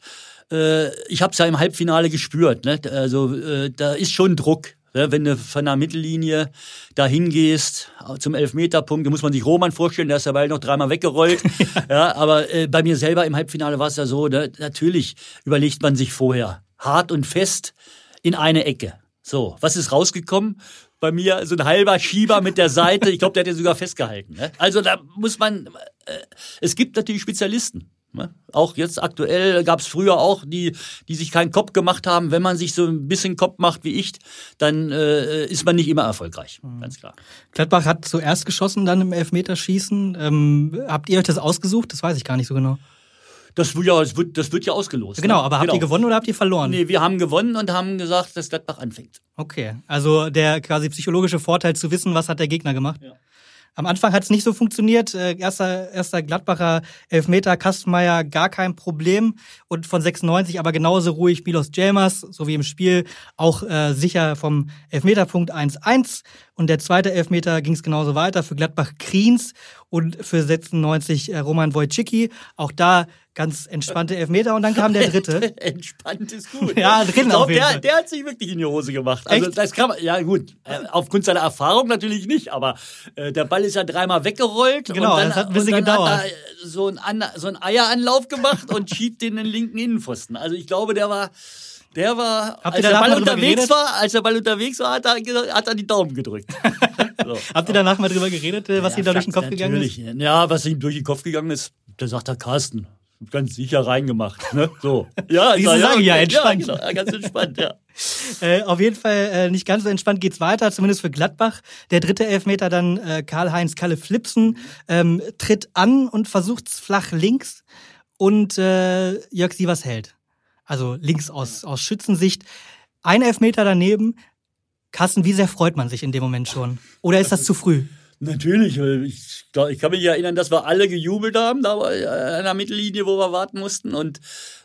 Äh, ich habe es ja im Halbfinale gespürt. Ne? Also äh, da ist schon Druck. Ne? Wenn du von der Mittellinie dahin gehst zum Elfmeterpunkt, da muss man sich Roman vorstellen, der ist dabei noch dreimal weggerollt. ja, aber äh, bei mir selber im Halbfinale war es ja so, ne? natürlich überlegt man sich vorher hart und fest in eine Ecke. So, was ist rausgekommen? Bei mir so ein halber Schieber mit der Seite. Ich glaube, der hat ja sogar festgehalten. Ne? Also da muss man, äh, es gibt natürlich Spezialisten. Ne? Auch jetzt aktuell gab es früher auch, die, die sich keinen Kopf gemacht haben. Wenn man sich so ein bisschen Kopf macht wie ich, dann äh, ist man nicht immer erfolgreich, mhm. ganz klar. Gladbach hat zuerst geschossen, dann im Elfmeterschießen. Ähm, habt ihr euch das ausgesucht? Das weiß ich gar nicht so genau. Das wird ja, das wird, das wird ja ausgelost. Genau, ne? aber habt genau. ihr gewonnen oder habt ihr verloren? Nee, wir haben gewonnen und haben gesagt, dass Gladbach anfängt. Okay, also der quasi psychologische Vorteil zu wissen, was hat der Gegner gemacht? Ja. Am Anfang hat es nicht so funktioniert. Äh, erster, erster Gladbacher Elfmeter, Kastenmeier gar kein Problem. Und von 96 aber genauso ruhig Milos Jelmers, so wie im Spiel, auch äh, sicher vom Elfmeterpunkt 1-1. Und der zweite Elfmeter ging es genauso weiter für Gladbach Kriens. und für 96 äh, Roman Wojcicki. Auch da ganz entspannte Elfmeter und dann kam der dritte. Entspannt ist gut. Ja, drin glaub, auf jeden der, Fall. der hat sich wirklich in die Hose gemacht. Also Echt? das kann man, ja gut, äh, aufgrund seiner Erfahrung natürlich nicht, aber äh, der Ball ist ja dreimal weggerollt Genau, und dann, das hat ein bisschen und dann gedauert. hat er so einen, so einen Eieranlauf gemacht und schiebt den in den linken Innenpfosten. Also ich glaube, der war der war, Habt als der Ball mal unterwegs geredet? war, als der Ball unterwegs war, hat er, hat er die Daumen gedrückt. So. Habt ihr danach mal drüber geredet, äh, was Ja, ihm da durch den Kopf gegangen ist? natürlich. Ja, was ihm durch den Kopf gegangen ist, da sagt der Carsten. Ganz sicher reingemacht. Ne? So. Ja, ich sag, ja, entspannt. Ja, genau, ja, ganz entspannt, ja. Äh, auf jeden Fall äh, nicht ganz so entspannt geht's weiter, zumindest für Gladbach. Der dritte Elfmeter dann äh, Karl-Heinz Kalle Flipsen ähm, tritt an und versucht's flach links und äh, Jörg Sievers hält. Also links aus, aus Schützensicht. Ein Elfmeter daneben. Carsten, wie sehr freut man sich in dem Moment schon? Oder ist das zu früh? Natürlich, ich, glaub, ich kann mich erinnern, dass wir alle gejubelt haben, da war, äh, an der Mittellinie, wo wir warten mussten. Und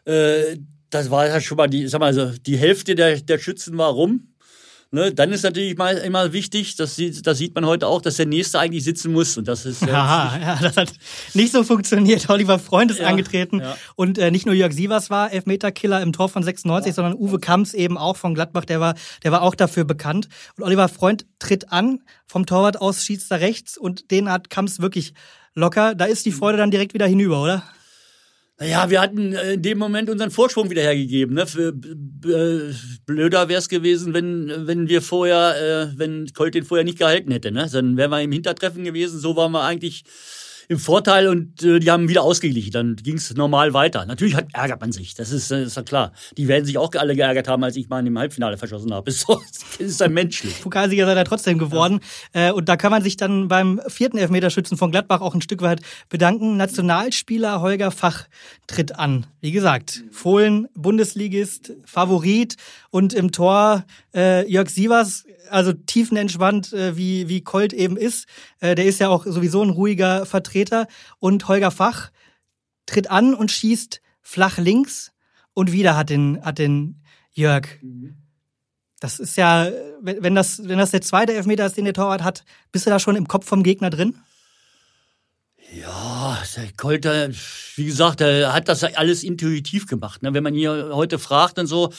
äh, das war ja schon mal die, sag mal, also die Hälfte der, der Schützen war rum. Ne, dann ist natürlich mal immer wichtig, das sieht, das sieht man heute auch, dass der Nächste eigentlich sitzen muss. Und das ist äh, Haha, ja, das hat nicht so funktioniert. Oliver Freund ist Ja, angetreten ja. und äh, nicht nur Jörg Sievers war Elfmeterkiller im Tor von 96, sondern Uwe Kamps eben auch von Gladbach, der war, der war auch dafür bekannt. Und Oliver Freund tritt an, vom Torwart aus schießt er rechts und den hat Kamps wirklich locker. Da ist die Freude dann direkt wieder hinüber, oder? Naja, wir hatten äh, in dem Moment unseren Vorsprung wieder hergegeben. Ne? Für, äh, blöder wäre es gewesen, wenn, wenn wir vorher, äh, wenn Colt den vorher nicht gehalten hätte. Ne? Dann wären wir im Hintertreffen gewesen. So waren wir eigentlich im Vorteil und äh, die haben wieder ausgeglichen. Dann ging es normal weiter. Natürlich hat, ärgert man sich, das ist, äh, ist ja klar. Die werden sich auch alle geärgert haben, als ich mal in dem Halbfinale verschossen habe. Ist, so, ist dann menschlich. Pokalsieger seid ihr trotzdem geworden. Äh, und da kann man sich dann beim vierten Elfmeterschützen von Gladbach auch ein Stück weit bedanken. Nationalspieler Holger Fach tritt an. Wie gesagt, Fohlen, Bundesligist, Favorit und im Tor äh, Jörg Sievers, also tiefenentspannt, äh, wie, wie Colt eben ist. Äh, der ist ja auch sowieso ein ruhiger Vertreter. Und Holger Fach tritt an und schießt flach links und wieder hat den, hat den Jörg das ist ja, wenn das, wenn das der zweite Elfmeter ist, den der Torwart hat, bist du da schon im Kopf vom Gegner drin? Ja, der Colt, der, wie gesagt, der hat das alles intuitiv gemacht. Ne? Wenn man hier heute fragt und so,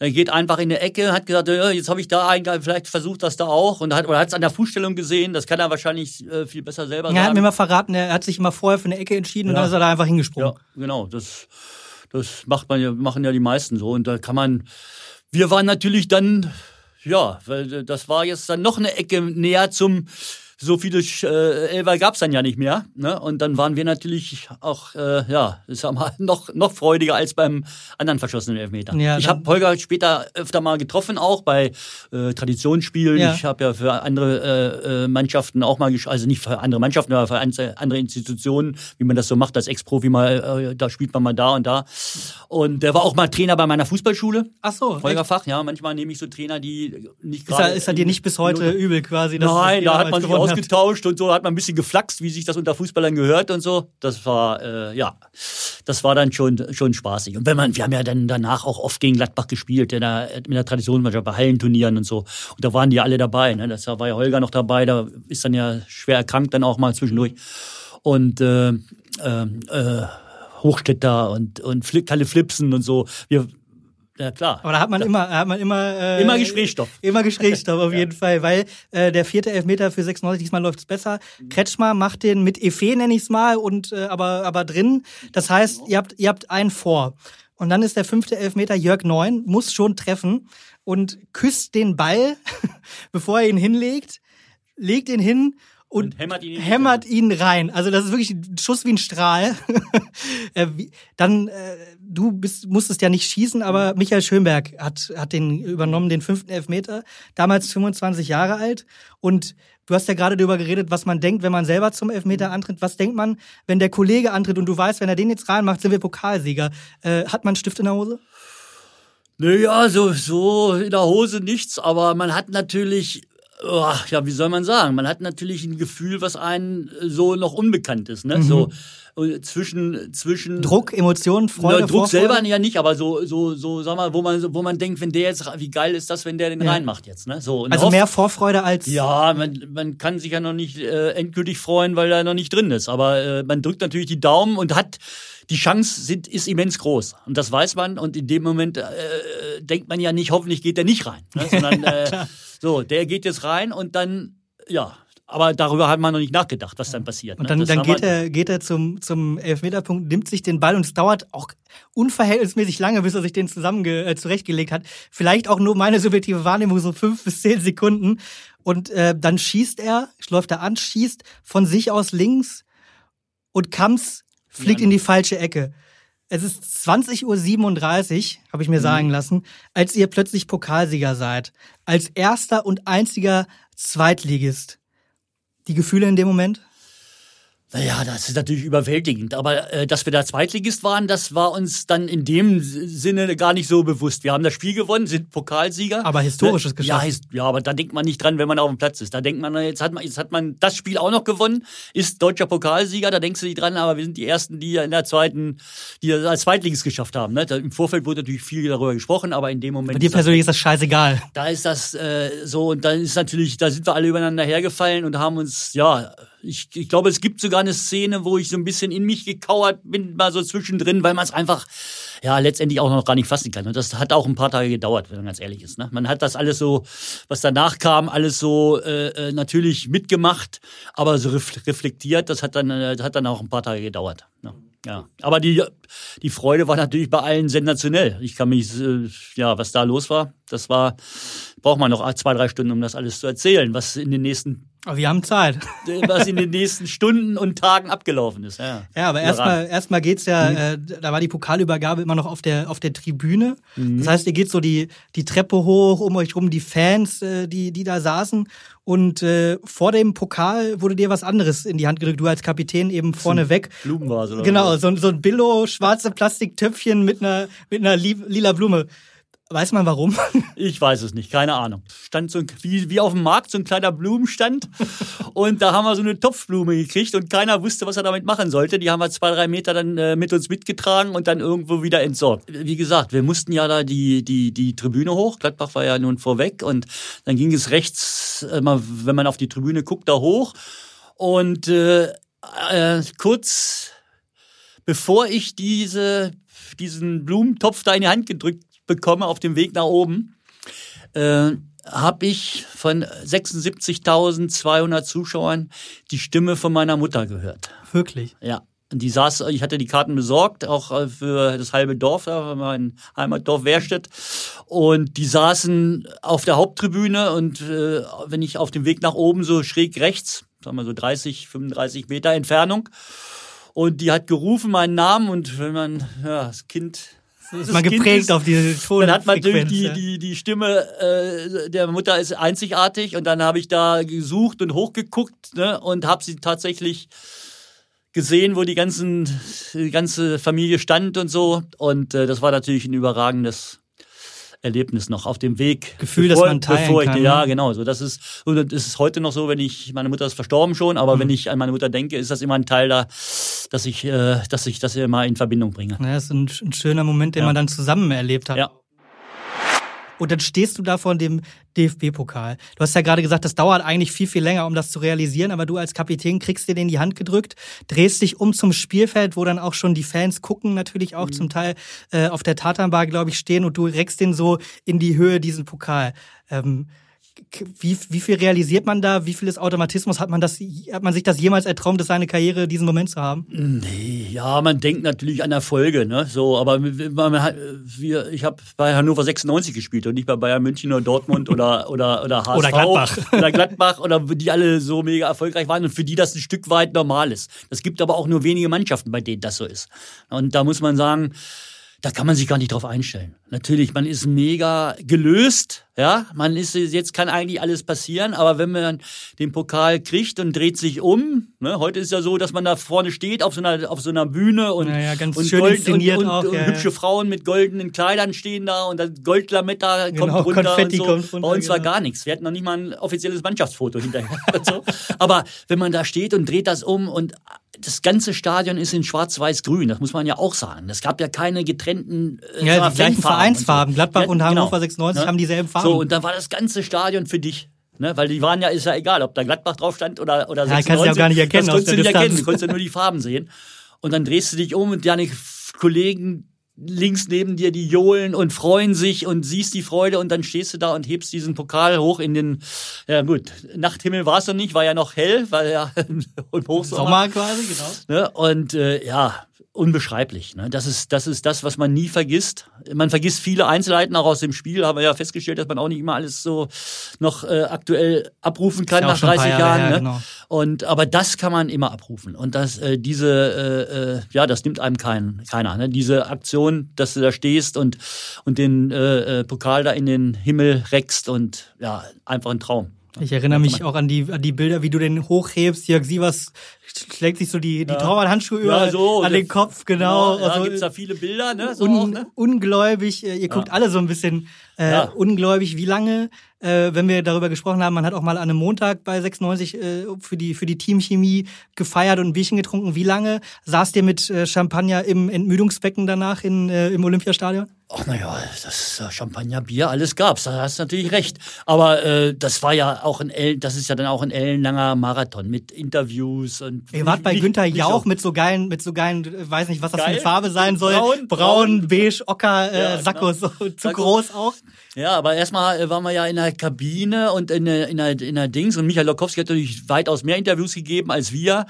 er geht einfach in die Ecke, hat gesagt, ja, jetzt habe ich da eigentlich, vielleicht versucht das da auch und hat oder hat es an der Fußstellung gesehen. Das kann er wahrscheinlich äh, viel besser selber Er hat sagen. mir mal verraten, er hat sich immer vorher für eine Ecke entschieden und Ja. dann ist er da einfach hingesprungen. Ja, genau. Das, das macht man ja, machen ja die meisten so. Und da kann man. Wir waren natürlich dann, ja, weil das war jetzt dann noch eine Ecke näher zum. So viele äh, Elfer gab's dann ja nicht mehr. Ne? Und dann waren wir natürlich auch, äh, ja, sag mal, noch, noch freudiger als beim anderen verschossenen Elfmeter. Ja, ich habe Holger später öfter mal getroffen, auch bei äh, Traditionsspielen. Ja. Ich habe ja für andere äh, äh, Mannschaften auch mal, also nicht für andere Mannschaften, aber für einzel- andere Institutionen, wie man das so macht, als Ex-Profi mal, äh, da spielt man mal da und da. Und der war auch mal Trainer bei meiner Fußballschule. Ach so, Holger echt? Fach, ja, manchmal nehme ich so Trainer, die nicht ist gerade. er, ist er dir nicht bis heute übel quasi? dass- Nein, da hat man sich? Ausgetauscht und so hat man ein bisschen geflaxt, wie sich das unter Fußballern gehört und so. Das war, äh, ja, das war dann schon, schon spaßig. Und wenn man, wir haben ja dann danach auch oft gegen Gladbach gespielt, in der, mit der Traditionsmannschaft, bei Hallenturnieren und so. Und da waren die alle dabei. Ne? Das war ja Holger noch dabei, da ist dann ja schwer erkrankt dann auch mal zwischendurch. Und äh, äh, äh, Hochstädter und, und Kalle Flipsen und so. Wir, ja klar. Aber da hat man immer, da hat man immer, äh, Immer Gesprächsstoff. Immer Gesprächsstoff auf jeden Fall, weil äh, der vierte Elfmeter für 96, diesmal läuft's besser. Kretschmer macht den mit Efe, nenne ich's mal, und äh, aber, aber drin. Das heißt, ihr habt, ihr habt einen vor. Und dann ist der fünfte Elfmeter Jörg Neun, muss schon treffen und küsst den Ball, bevor er ihn hinlegt, legt ihn hin und, Und hämmert ihn hämmert ihn rein. Also das ist wirklich ein Schuss wie ein Strahl. Äh, Dann, äh, du bist, musstest ja nicht schießen, aber Michael Schönberg hat, hat den übernommen, den fünften Elfmeter, damals 25 Jahre alt. Und du hast ja gerade darüber geredet, was man denkt, wenn man selber zum Elfmeter antritt. Was denkt man, wenn der Kollege antritt und du weißt, wenn er den jetzt reinmacht, sind wir Pokalsieger. Äh, hat man einen Stift in der Hose? Naja, so, so in der Hose nichts, aber man hat natürlich ja, wie soll man sagen? Man hat natürlich ein Gefühl, was einem so noch unbekannt ist. Ne? Mhm. So äh, zwischen zwischen Druck, Emotionen, Freude, Druck Vorfreude? selber ja nicht, aber so so so sag mal, wo man wo man denkt, wenn der jetzt wie geil ist das, wenn der den ja. reinmacht jetzt, ne? So also hofft, mehr Vorfreude als ja, man, man kann sich ja noch nicht äh, endgültig freuen, weil er noch nicht drin ist, aber äh, man drückt natürlich die Daumen und hat die Chance sind, ist immens groß. Und das weiß man. Und in dem Moment äh, denkt man ja nicht, hoffentlich geht der nicht rein. Ne? Sondern äh, so, der geht jetzt rein und dann, ja, aber darüber hat man noch nicht nachgedacht, was dann passiert. Und ne? dann, dann geht, er, geht er zum, zum Elfmeterpunkt, nimmt sich den Ball und es dauert auch unverhältnismäßig lange, bis er sich den zusammen äh, zurechtgelegt hat. Vielleicht auch nur meine subjektive Wahrnehmung, so fünf bis zehn Sekunden. Und äh, dann schießt er, läuft er an, schießt von sich aus links und Kams fliegt in die falsche Ecke. Es ist 20.37 Uhr, habe ich mir mhm. sagen lassen, als ihr plötzlich Pokalsieger seid. Als erster und einziger Zweitligist. Die Gefühle in dem Moment? Naja, das ist natürlich überwältigend. Aber äh, dass wir da Zweitligist waren, das war uns dann in dem Sinne gar nicht so bewusst. Wir haben das Spiel gewonnen, sind Pokalsieger. Aber historisches geschafft. Ja, ja, aber da denkt man nicht dran, wenn man auf dem Platz ist. Da denkt man, jetzt hat man, jetzt hat man das Spiel auch noch gewonnen, ist deutscher Pokalsieger, da denkst du nicht dran, aber wir sind die Ersten, die in der zweiten, die als Zweitligist geschafft haben. Ne? Im Vorfeld wurde natürlich viel darüber gesprochen, aber in dem Moment. Bei dir persönlich ist das scheißegal. Da ist das äh, so und dann ist natürlich, da sind wir alle übereinander hergefallen und haben uns, ja, ich, ich glaube, es gibt sogar eine Szene, wo ich so ein bisschen in mich gekauert bin, mal so zwischendrin, weil man es einfach ja letztendlich auch noch gar nicht fassen kann. Und das hat auch ein paar Tage gedauert, wenn man ganz ehrlich ist. Ne? Man hat das alles so, was danach kam, alles so äh, äh natürlich mitgemacht, aber so reflektiert. Das hat dann, äh, hat dann auch ein paar Tage gedauert. Ne? Ja, aber die, die Freude war natürlich bei allen sensationell. Ich kann mich, äh, ja, was da los war, das war, braucht man noch zwei, drei Stunden, um das alles zu erzählen, was in den nächsten aber wir haben Zeit. Was in den nächsten Stunden und Tagen abgelaufen ist. Ja, ja aber erstmal erstmal geht's ja, mhm. äh, da war die Pokalübergabe immer noch auf der auf der Tribüne. Mhm. Das heißt, ihr geht so die die Treppe hoch, um euch rum die Fans, äh, die die da saßen und äh, vor dem Pokal wurde dir was anderes in die Hand gedrückt. Du als Kapitän eben vorne weg. Blumenvase oder Genau, so, so ein Billo schwarze Plastiktöpfchen mit einer mit einer lila Blume. Weiß man warum? Ich weiß es nicht, keine Ahnung. Stand so ein, wie, wie auf dem Markt so ein kleiner Blumenstand und da haben wir so eine Topfblume gekriegt und keiner wusste, was er damit machen sollte. Die haben wir zwei, drei Meter dann äh, mit uns mitgetragen und dann irgendwo wieder entsorgt. Wie gesagt, wir mussten ja da die, die, die Tribüne hoch. Gladbach war ja nun vorweg und dann ging es rechts, äh, wenn man auf die Tribüne guckt, da hoch und äh, äh, kurz bevor ich diese diesen Blumentopf da in die Hand gedrückt bekomme auf dem Weg nach oben, äh, habe ich von 76.200 Zuschauern die Stimme von meiner Mutter gehört. Wirklich? Ja. Und die saß, ich hatte die Karten besorgt, auch äh, für das halbe Dorf, mein Heimatdorf Werstedt. Und die saßen auf der Haupttribüne und äh, wenn ich auf dem Weg nach oben so schräg rechts, sagen wir so 30, 35 Meter Entfernung, und die hat gerufen meinen Namen und wenn man ja, das Kind ist man geprägt ist, auf diese Ton. Dann hat man natürlich die, die, die Stimme äh, der Mutter ist einzigartig und dann habe ich da gesucht und hochgeguckt ne, und habe sie tatsächlich gesehen, wo die ganzen die ganze Familie stand und so und äh, das war natürlich ein überragendes Erlebnis noch auf dem Weg. Gefühl, bevor, dass man teilen bevor ich, kann. Ja, ne? genau. So, das ist, so, das ist heute noch so, wenn ich, meine Mutter ist verstorben schon, aber mhm. wenn ich an meine Mutter denke, ist das immer ein Teil da, dass ich, äh, dass ich das immer in Verbindung bringe. Ja, das ist ein, ein schöner Moment, den ja. man dann zusammen erlebt hat. Ja. Und dann stehst du da vor dem DFB-Pokal. Du hast ja gerade gesagt, das dauert eigentlich viel, viel länger, um das zu realisieren, aber du als Kapitän kriegst dir den in die Hand gedrückt, drehst dich um zum Spielfeld, wo dann auch schon die Fans gucken, natürlich auch mhm. zum Teil äh, auf der Tatanbar, glaube ich, stehen und du reckst den so in die Höhe, diesen Pokal. Ähm, wie, wie viel realisiert man da? Wie viel ist Automatismus? Hat man das, hat man sich das jemals erträumt, seine Karriere diesen Moment zu haben? Nee, ja, man denkt natürlich an Erfolge, ne? So, aber man, hat, wir, ich habe bei Hannover 96 gespielt und nicht bei Bayern München oder Dortmund oder oder oder HSV oder Gladbach oder Gladbach oder die alle so mega erfolgreich waren und für die das ein Stück weit normal ist. Es gibt aber auch nur wenige Mannschaften, bei denen das so ist. Und da muss man sagen, da kann man sich gar nicht drauf einstellen. Natürlich, man ist mega gelöst, ja, man ist jetzt kann eigentlich alles passieren, aber wenn man den Pokal kriegt und dreht sich um, ne, heute ist ja so, dass man da vorne steht auf so einer auf so einer Bühne und, naja, ganz und, schön Gold, und, und, auch, und ja, hübsche Frauen mit goldenen Kleidern stehen da und das Goldlametta kommt Genau, runter Konfetti und so. kommt runter, Bei uns war genau. gar nichts. Wir hatten noch nicht mal ein offizielles Mannschaftsfoto hinterher. so. Aber wenn man da steht und dreht das um und das ganze Stadion ist in schwarz-weiß-grün, das muss man ja auch sagen. Es gab ja keine getrennten äh, Ja, die gleichen Vereinsfarben. und so. Gladbach Ja, und genau. Hannover 96 Ne? haben dieselben Farben. So, und da war das ganze Stadion für dich. Ne? Weil die waren ja, ist ja egal, ob da Gladbach drauf stand oder, oder Ja, kannst du ja auch gar nicht erkennen Das konntest du nicht Distanz. erkennen, du konntest ja nur die Farben sehen. Und dann drehst du dich um und deine Kollegen links neben dir, die johlen und freuen sich und siehst die Freude und dann stehst du da und hebst diesen Pokal hoch in den, ja gut, Nachthimmel war es noch nicht, war ja noch hell, weil ja im Hochsommer. Sommer quasi, genau. Ne? Und äh, ja, unbeschreiblich. Ne? Das, ist, das ist das, was man nie vergisst. Man vergisst viele Einzelheiten auch aus dem Spiel, haben wir ja festgestellt, dass man auch nicht immer alles so noch äh, aktuell abrufen kann ja nach schon ein paar 30 Jahre Jahren. her, ne? genau. Und aber das kann man immer abrufen. Und das, äh, diese, äh, äh, ja, das nimmt einem kein, keiner. Ne? Diese Aktion, dass du da stehst und, und den äh, äh, Pokal da in den Himmel reckst und ja, einfach ein Traum. Ich erinnere mich auch an die, an die Bilder, wie du den hochhebst. Jörg Sievers schlägt sich so die, die Torwart-Handschuhe über Ja, so, an den Kopf, genau. Ja, also, gibt's da viele Bilder, ne? So un, auch, ne? ungläubig. äh, Ihr guckt alle so ein bisschen äh, Ja. ungläubig. Wie lange, äh, wenn wir darüber gesprochen haben, man hat auch mal an einem Montag bei 96 äh, für die für die Teamchemie gefeiert und ein Bierchen getrunken. Wie lange saßt ihr mit äh, Champagner im Entmüdungsbecken danach in, äh, im Olympiastadion? Ach naja, das Champagner, Bier, alles gab's. Da hast du natürlich recht. Aber das war ja auch ein das ist ja dann auch ein ellenlanger Marathon mit Interviews und. Ihr wart bei nicht- Günther nicht Jauch so- mit so geilen, mit so geilen, weiß nicht, was das für eine Geil? Farbe sein soll. Braun, Braun, beige, ocker, äh, Ja, genau. So, zu Sakko. groß auch. Ja, aber erstmal äh, waren wir ja in der Kabine und in der, in der, in der Dings und Michael Lokowski hat natürlich weitaus mehr Interviews gegeben als wir.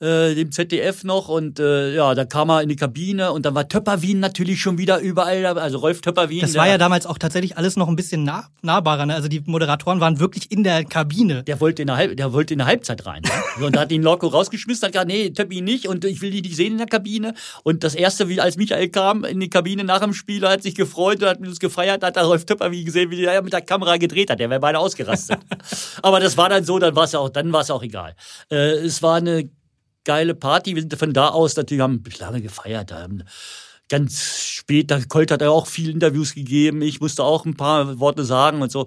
Äh, dem ZDF noch und äh, ja, da kam er in die Kabine und dann war Töpperwien natürlich schon wieder überall, also Rolf Töpperwien. Das war ja damals auch tatsächlich alles noch ein bisschen nah, nahbarer. Ne? Also die Moderatoren waren wirklich in der Kabine. der wollte in der, Halb, der wollte in der Halbzeit rein. Ne? Und da hat ihn Locko rausgeschmissen, hat gesagt, nee, Töppi nicht und ich will dich nicht sehen in der Kabine. Und das erste, wie als Michael kam in die Kabine nach dem Spiel, hat sich gefreut und hat mit uns gefeiert, hat da Rolf Töpper wie gesehen, wie der mit der Kamera gedreht hat. Der wäre beide ausgerastet. Aber das war dann so, dann war es auch, dann war es auch egal. Äh, es war eine geile Party. Wir sind von da aus natürlich haben lange gefeiert. Haben ganz spät, da Colt hat er auch viele Interviews gegeben. Ich musste auch ein paar Worte sagen und so.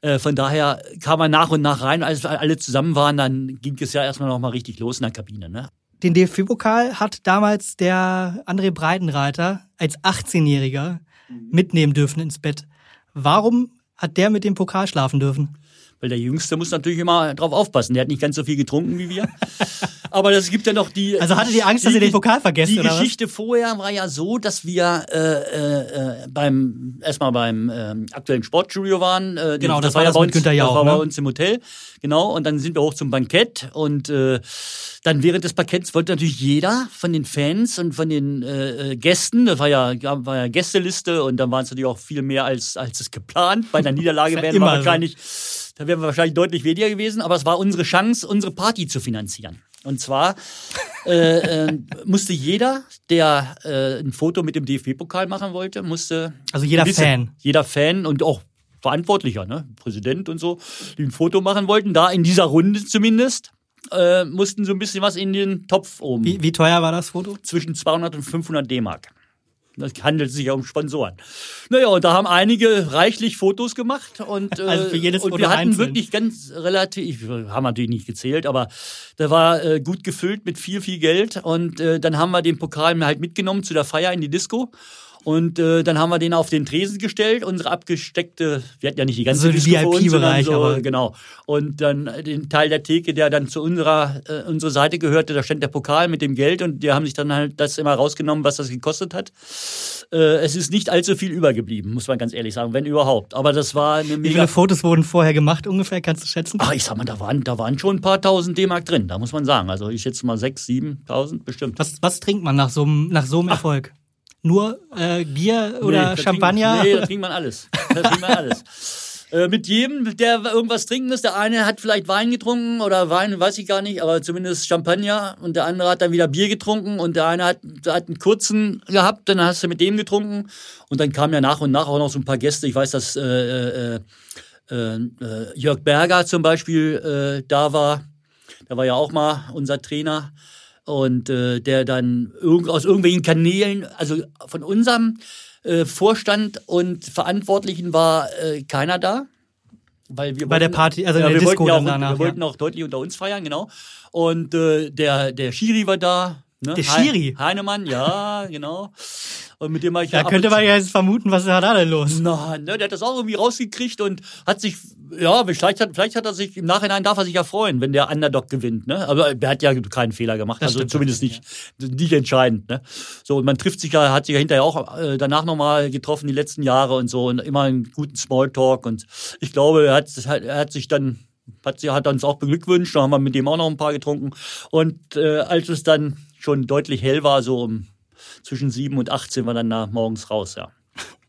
Äh, von daher kam man nach und nach rein. Als alle zusammen waren, dann ging es ja erstmal noch mal richtig los in der Kabine. Ne? Den DFB-Pokal hat damals der André Breitenreiter als 18-Jähriger mitnehmen dürfen ins Bett. Warum hat der mit dem Pokal schlafen dürfen? Weil der Jüngste muss natürlich immer drauf aufpassen. Der hat nicht ganz so viel getrunken wie wir. Aber es gibt ja noch die. Also hattet ihr Angst, dass ihr den Pokal vergesst, Die? Geschichte vorher war ja so, dass wir äh, äh, äh, beim erstmal beim ähm, aktuellen Sportstudio waren. Äh, Genau, das war ja das bei uns, Günther Jauch, Das war bei ne? uns im Hotel. Genau. Und dann sind wir hoch zum Bankett und äh, dann während des Banketts wollte natürlich jeder von den Fans und von den äh, äh, Gästen, das war ja, war ja Gästeliste und dann waren es natürlich auch viel mehr als, als es geplant. Bei einer Niederlage wären wir immer so. wahrscheinlich, da wären wir wahrscheinlich deutlich weniger gewesen, aber es war unsere Chance, unsere Party zu finanzieren. Und zwar äh, äh, musste jeder, der äh, ein Foto mit dem DFB-Pokal machen wollte, musste Also jeder gewisse- Fan. jeder Fan und auch Verantwortlicher, ne, Präsident und so, die ein Foto machen wollten, da in dieser Runde zumindest, äh, mussten so ein bisschen was in den Topf oben. Wie, wie teuer war das Foto? Zwischen 200 und 500 D-Mark. Das handelt sich ja um Sponsoren. Naja, und da haben einige reichlich Fotos gemacht und, äh, Also für jedes und Foto wir hatten einzeln. wirklich ganz relativ, haben natürlich nicht gezählt, aber da war äh, gut gefüllt mit viel, viel Geld und äh, dann haben wir den Pokal halt mitgenommen zu der Feier in die Disco. Und äh, dann haben wir den auf den Tresen gestellt, unsere abgesteckte, wir hatten ja nicht die ganze So die Disco VIP-Bereich, so, aber- genau. Und dann den Teil der Theke, der dann zu unserer äh, unsere Seite gehörte, da stand der Pokal mit dem Geld und die haben sich dann halt das immer rausgenommen, was das gekostet hat. Äh, es ist nicht allzu viel übergeblieben, muss man ganz ehrlich sagen, wenn überhaupt. Aber das war eine Wie mega. viele Fotos wurden vorher gemacht ungefähr? Kannst du schätzen? Ach, ich sag mal, da waren, da waren schon ein paar tausend D-Mark drin, da muss man sagen. Also ich schätze mal sechs, siebentausend bestimmt. Was, was trinkt man nach so einem nach so einem Erfolg? Nur äh, Bier oder Nee, Champagner? Trinkt, nee, da trinkt man alles. Da trinkt man alles. Äh, mit jedem, der irgendwas trinken muss. Der eine hat vielleicht Wein getrunken oder Wein, weiß ich gar nicht, aber zumindest Champagner. Und der andere hat dann wieder Bier getrunken und der eine hat, hat einen kurzen gehabt, dann hast du mit dem getrunken. Und dann kamen ja nach und nach auch noch so ein paar Gäste. Ich weiß, dass äh, äh, äh, Jörg Berger zum Beispiel da war. Der war ja auch mal unser Trainer und äh, der dann irg aus irgendwelchen Kanälen, also von unserem äh, Vorstand und Verantwortlichen war äh, keiner da. Weil wir Bei wollten, der Party, also ja, der wir Disco wollten auch, danach, Wir wollten auch deutlich unter uns feiern, genau. Und äh, der, der Schiri war da, Ne? Der Schiri. Heinemann, ja, genau. Und mit dem war ich Da könnte man ja jetzt vermuten, was war da denn los? Nein, ne, der hat das auch irgendwie rausgekriegt und hat sich, ja, vielleicht hat, vielleicht hat er sich, im Nachhinein darf er sich ja freuen, wenn der Underdog gewinnt, ne? Aber er hat ja keinen Fehler gemacht, das also zumindest nicht, ja. nicht entscheidend, ne? So, und man trifft sich ja, hat sich ja hinterher auch äh, danach nochmal getroffen, die letzten Jahre und so, und immer einen guten Smalltalk und ich glaube, er hat, er hat sich dann hat, hat uns auch beglückwünscht, da haben wir mit dem auch noch ein paar getrunken. Und äh, als es dann schon deutlich hell war, so um zwischen sieben und acht sind wir dann da morgens raus, ja.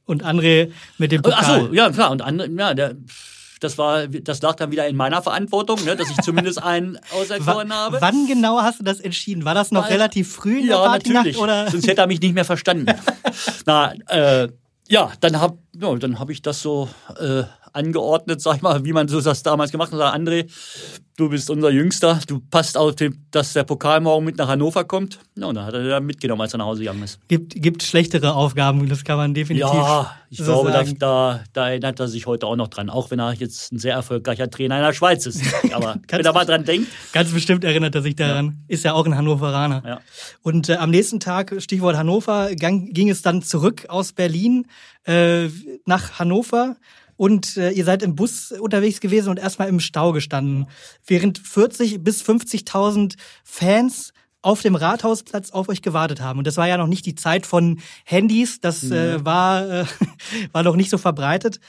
Und André mit dem Pokal. Ach so, ja klar. Und André, ja, der, das war, das lag dann wieder in meiner Verantwortung, ne, dass ich zumindest einen auserkoren habe. Wann genau hast du das entschieden? War das noch Weil, relativ früh in der ja, natürlich. oder? Sonst hätte er mich nicht mehr verstanden. Na, äh, ja, dann hab, ja, dann hab ich das so äh, angeordnet, sag ich mal, wie man so das damals gemacht hat. Sag, André, du bist unser Jüngster, du passt auf, dass der Pokal morgen mit nach Hannover kommt. Ja, und dann hat er dann mitgenommen, als er nach Hause gegangen ist. Gibt, gibt schlechtere Aufgaben, das kann man definitiv. Ja, ich so glaube, da, da, da, erinnert er sich heute auch noch dran, auch wenn er jetzt ein sehr erfolgreicher Trainer in der Schweiz ist. Aber wenn er mal dran denkt. Ganz bestimmt erinnert er sich daran. Ja. Ist ja auch ein Hannoveraner. Ja. Und äh, am nächsten Tag, Stichwort Hannover, gang, ging es dann zurück aus Berlin äh, nach Hannover und äh, ihr seid im Bus unterwegs gewesen und erstmal im Stau gestanden, während 40 bis 50.000 Fans auf dem Rathausplatz auf euch gewartet haben. Und das war ja noch nicht die Zeit von Handys, das äh, war, äh, war noch nicht so verbreitet.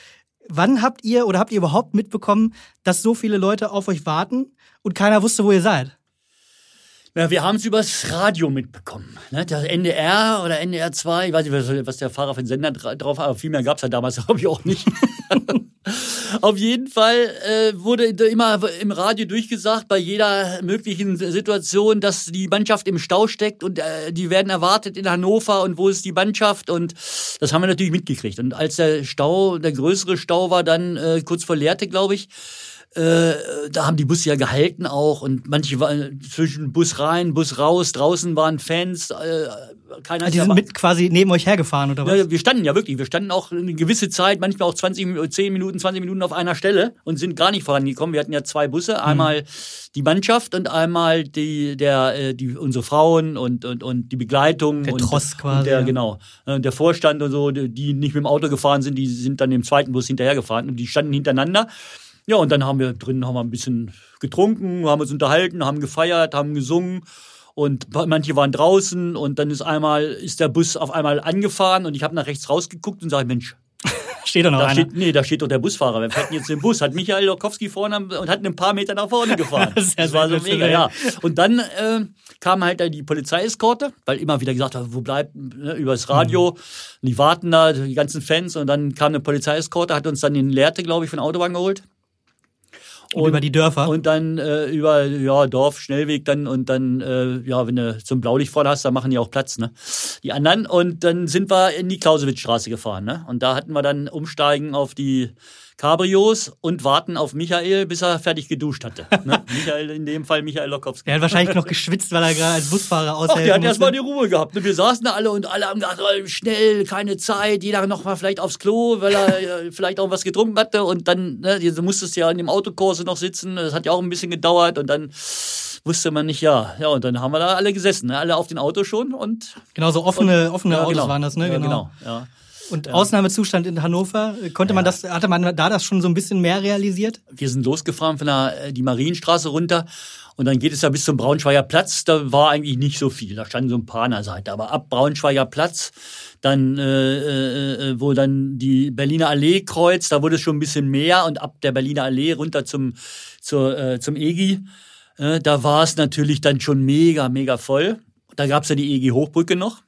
Wann habt ihr oder habt ihr überhaupt mitbekommen, dass so viele Leute auf euch warten und keiner wusste, wo ihr seid? Ja, wir haben es übers Radio mitbekommen. Ne? Der NDR oder NDR 2, ich weiß nicht, was der Fahrer für einen Sender drauf hat, aber viel mehr gab es ja damals, glaube ich, auch nicht. Auf jeden Fall äh, wurde immer im Radio durchgesagt, bei jeder möglichen Situation, dass die Mannschaft im Stau steckt und äh, die werden erwartet in Hannover und wo ist die Mannschaft und das haben wir natürlich mitgekriegt. Und als der Stau, der größere Stau war dann äh, kurz vor Lehrte, glaube ich, äh, da haben die Busse ja gehalten auch und manche waren zwischen Bus rein, Bus raus, draußen waren Fans, äh, keiner Die sind mit quasi neben euch hergefahren oder was? Ja, wir standen ja wirklich, wir standen auch eine gewisse Zeit, manchmal auch 20, 10 Minuten, 20 Minuten auf einer Stelle und sind gar nicht vorangekommen. Wir hatten ja zwei Busse, mhm. einmal mhm. die Mannschaft und einmal die, der, äh, die, unsere Frauen und, und, und die Begleitung. Der und, Tross quasi. Und der, ja. Genau. Äh, der Vorstand und so, die nicht mit dem Auto gefahren sind, die sind dann im zweiten Bus hinterhergefahren und die standen hintereinander. Ja, und dann haben wir drinnen haben wir ein bisschen getrunken, haben uns unterhalten, haben gefeiert, haben gesungen und manche waren draußen und dann ist einmal ist der Bus auf einmal angefahren und ich habe nach rechts rausgeguckt und sage Mensch steht da noch da einer? Steht, nee, da steht doch der Busfahrer. Wir fährten jetzt den Bus. Hat Michael Lokowski vorne und hat ein paar Meter nach vorne gefahren. das, das war so mega, ja. Und dann äh, kam halt die Polizeieskorte, weil immer wieder gesagt hat, wo bleibt, ne, übers Radio. Mhm. Die warten da, die ganzen Fans. Und dann kam eine Polizeieskorte, hat uns dann in Lehrte, glaube ich, von der Autobahn geholt. Und, und, über die Dörfer? Und dann äh, über ja, Dorf, Schnellweg dann und dann, äh, ja, wenn du zum Blaulicht vorne hast, dann machen die auch Platz, ne? Die anderen. Und dann sind wir in die Clausewitzstraße gefahren, ne? Und da hatten wir dann Umsteigen auf die Cabrios und warten auf Michael, bis er fertig geduscht hatte. Ne? Michael, in dem Fall Michael Lokowski. Er hat wahrscheinlich noch geschwitzt, weil er gerade als Busfahrer aushält. Ach, der hat erstmal die Ruhe gehabt. Ne? Wir saßen da alle und alle haben gesagt, oh, schnell, keine Zeit, jeder noch mal vielleicht aufs Klo, weil er äh, vielleicht auch was getrunken hatte. Und dann, ne, du musstest ja in dem Autokurse noch sitzen. Das hat ja auch ein bisschen gedauert und dann wusste man nicht, ja. Ja, und dann haben wir da alle gesessen, ne? alle auf den Auto schon und. Genau, so offene, und, offene ja, Autos genau. waren das, ne? Ja, genau. genau ja. Und ja. Ausnahmezustand in Hannover, konnte man das, hatte man da das schon so ein bisschen mehr realisiert? Wir sind losgefahren von der, äh, die Marienstraße runter und dann geht es ja bis zum Braunschweiger Platz. Da war eigentlich nicht so viel. Da standen so ein paar an der Seite. Aber ab Braunschweiger Platz, dann, äh, äh, äh, wo dann die Berliner Allee kreuzt, da wurde es schon ein bisschen mehr. Und ab der Berliner Allee runter zum, zur, äh, zum EGI, äh, da war es natürlich dann schon mega, mega voll. Da gab es ja die EG Hochbrücke noch.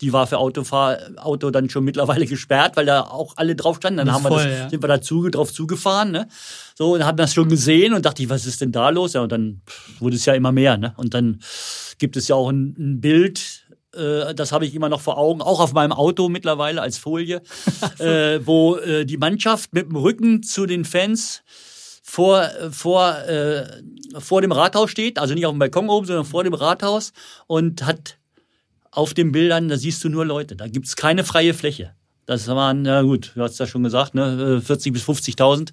Die war für Autofahr Auto dann schon mittlerweile gesperrt, weil da auch alle drauf standen. Dann haben voll, wir das, ja. sind wir da drauf zugefahren. Ne? So, und haben das schon gesehen und dachte ich, was ist denn da los? Ja, und dann wurde es ja immer mehr. Ne? Und dann gibt es ja auch ein, ein Bild, äh, das habe ich immer noch vor Augen, auch auf meinem Auto mittlerweile als Folie, äh, wo äh, die Mannschaft mit dem Rücken zu den Fans vor, vor, äh, vor dem Rathaus steht, also nicht auf dem Balkon oben, sondern vor dem Rathaus und hat auf den Bildern, da siehst du nur Leute, da gibt's keine freie Fläche. Das waren, na gut, du hast ja schon gesagt, ne, 40 bis 50.000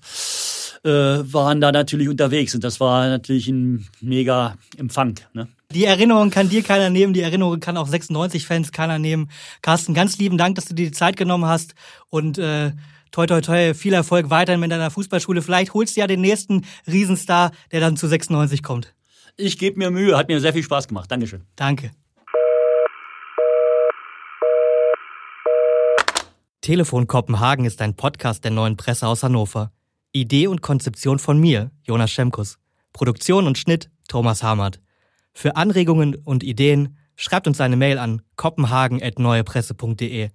äh, waren da natürlich unterwegs und das war natürlich ein mega Empfang. Ne? Die Erinnerung kann dir keiner nehmen, die Erinnerung kann auch 96-Fans keiner nehmen. Carsten, ganz lieben Dank, dass du dir die Zeit genommen hast und äh, toi toi toi, viel Erfolg weiterhin mit deiner Fußballschule. Vielleicht holst du ja den nächsten Riesenstar, der dann zu 96 kommt. Ich gebe mir Mühe, hat mir sehr viel Spaß gemacht. Dankeschön. Danke. Telefon Kopenhagen ist ein Podcast der neuen Presse aus Hannover. Idee und Konzeption von mir, Jonas Schemkus. Produktion und Schnitt, Thomas Hamert. Für Anregungen und Ideen schreibt uns eine Mail an kopenhagen.neuepresse.de.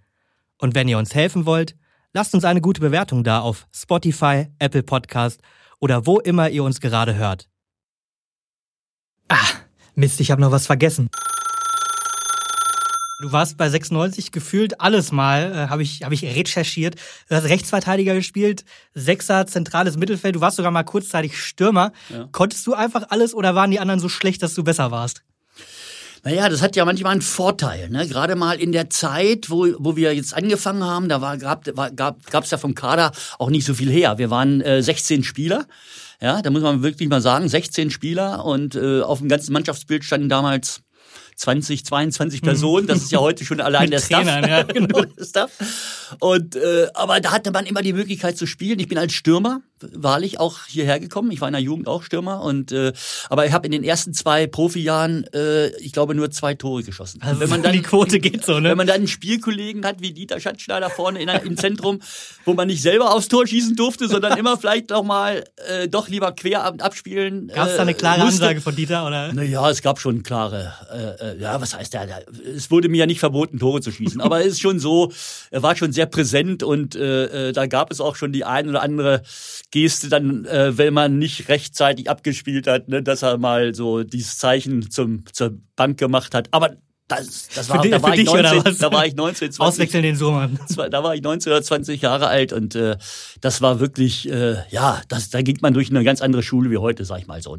Und wenn ihr uns helfen wollt, lasst uns eine gute Bewertung da auf Spotify, Apple Podcast oder wo immer ihr uns gerade hört. Ah, Mist, ich habe noch was vergessen. Du warst bei 96 gefühlt alles mal, äh, habe ich, hab ich recherchiert. Du hast Rechtsverteidiger gespielt, Sechser, zentrales Mittelfeld. Du warst sogar mal kurzzeitig Stürmer. Ja. Konntest du einfach alles oder waren die anderen so schlecht, dass du besser warst? Naja, das hat ja manchmal einen Vorteil. Ne? Gerade mal in der Zeit, wo, wo wir jetzt angefangen haben, da war, gab es gab, ja vom Kader auch nicht so viel her. Wir waren äh, 16 Spieler. Ja, da muss man wirklich mal sagen, 16 Spieler und äh, auf dem ganzen Mannschaftsbild standen damals 20, 22 Personen. Das ist ja heute schon allein der Staff. Ja, genau. Staff. Und äh, aber da hatte man immer die Möglichkeit zu spielen. Ich bin als Stürmer wahrlich auch hierher gekommen. Ich war in der Jugend auch Stürmer und äh, aber ich habe in den ersten zwei Profijahren, äh, ich glaube, nur zwei Tore geschossen. Also wenn man dann die Quote geht so, ne? Wenn man dann einen Spielkollegen hat wie Dieter Schatzschneider vorne in, im Zentrum, wo man nicht selber aufs Tor schießen durfte, sondern immer vielleicht auch mal äh, doch lieber quer abspielen. Gab es da eine äh, klare musste. Ansage von Dieter oder? Naja, es gab schon klare. Äh, äh, ja, was heißt der? Es wurde mir ja nicht verboten, Tore zu schießen, aber es ist schon so. Er war schon sehr präsent und äh, äh, da gab es auch schon die ein oder andere Geste dann, äh, wenn man nicht rechtzeitig abgespielt hat, ne, dass er mal so dieses Zeichen zum, zur Bank gemacht hat. Aber das, das war, die, da, war ich 19, da war ich 19, 20. Auswechseln den Sohn. Da war ich 19 oder 20 Jahre alt und äh, das war wirklich, äh, ja, das, da ging man durch eine ganz andere Schule wie heute, sag ich mal so.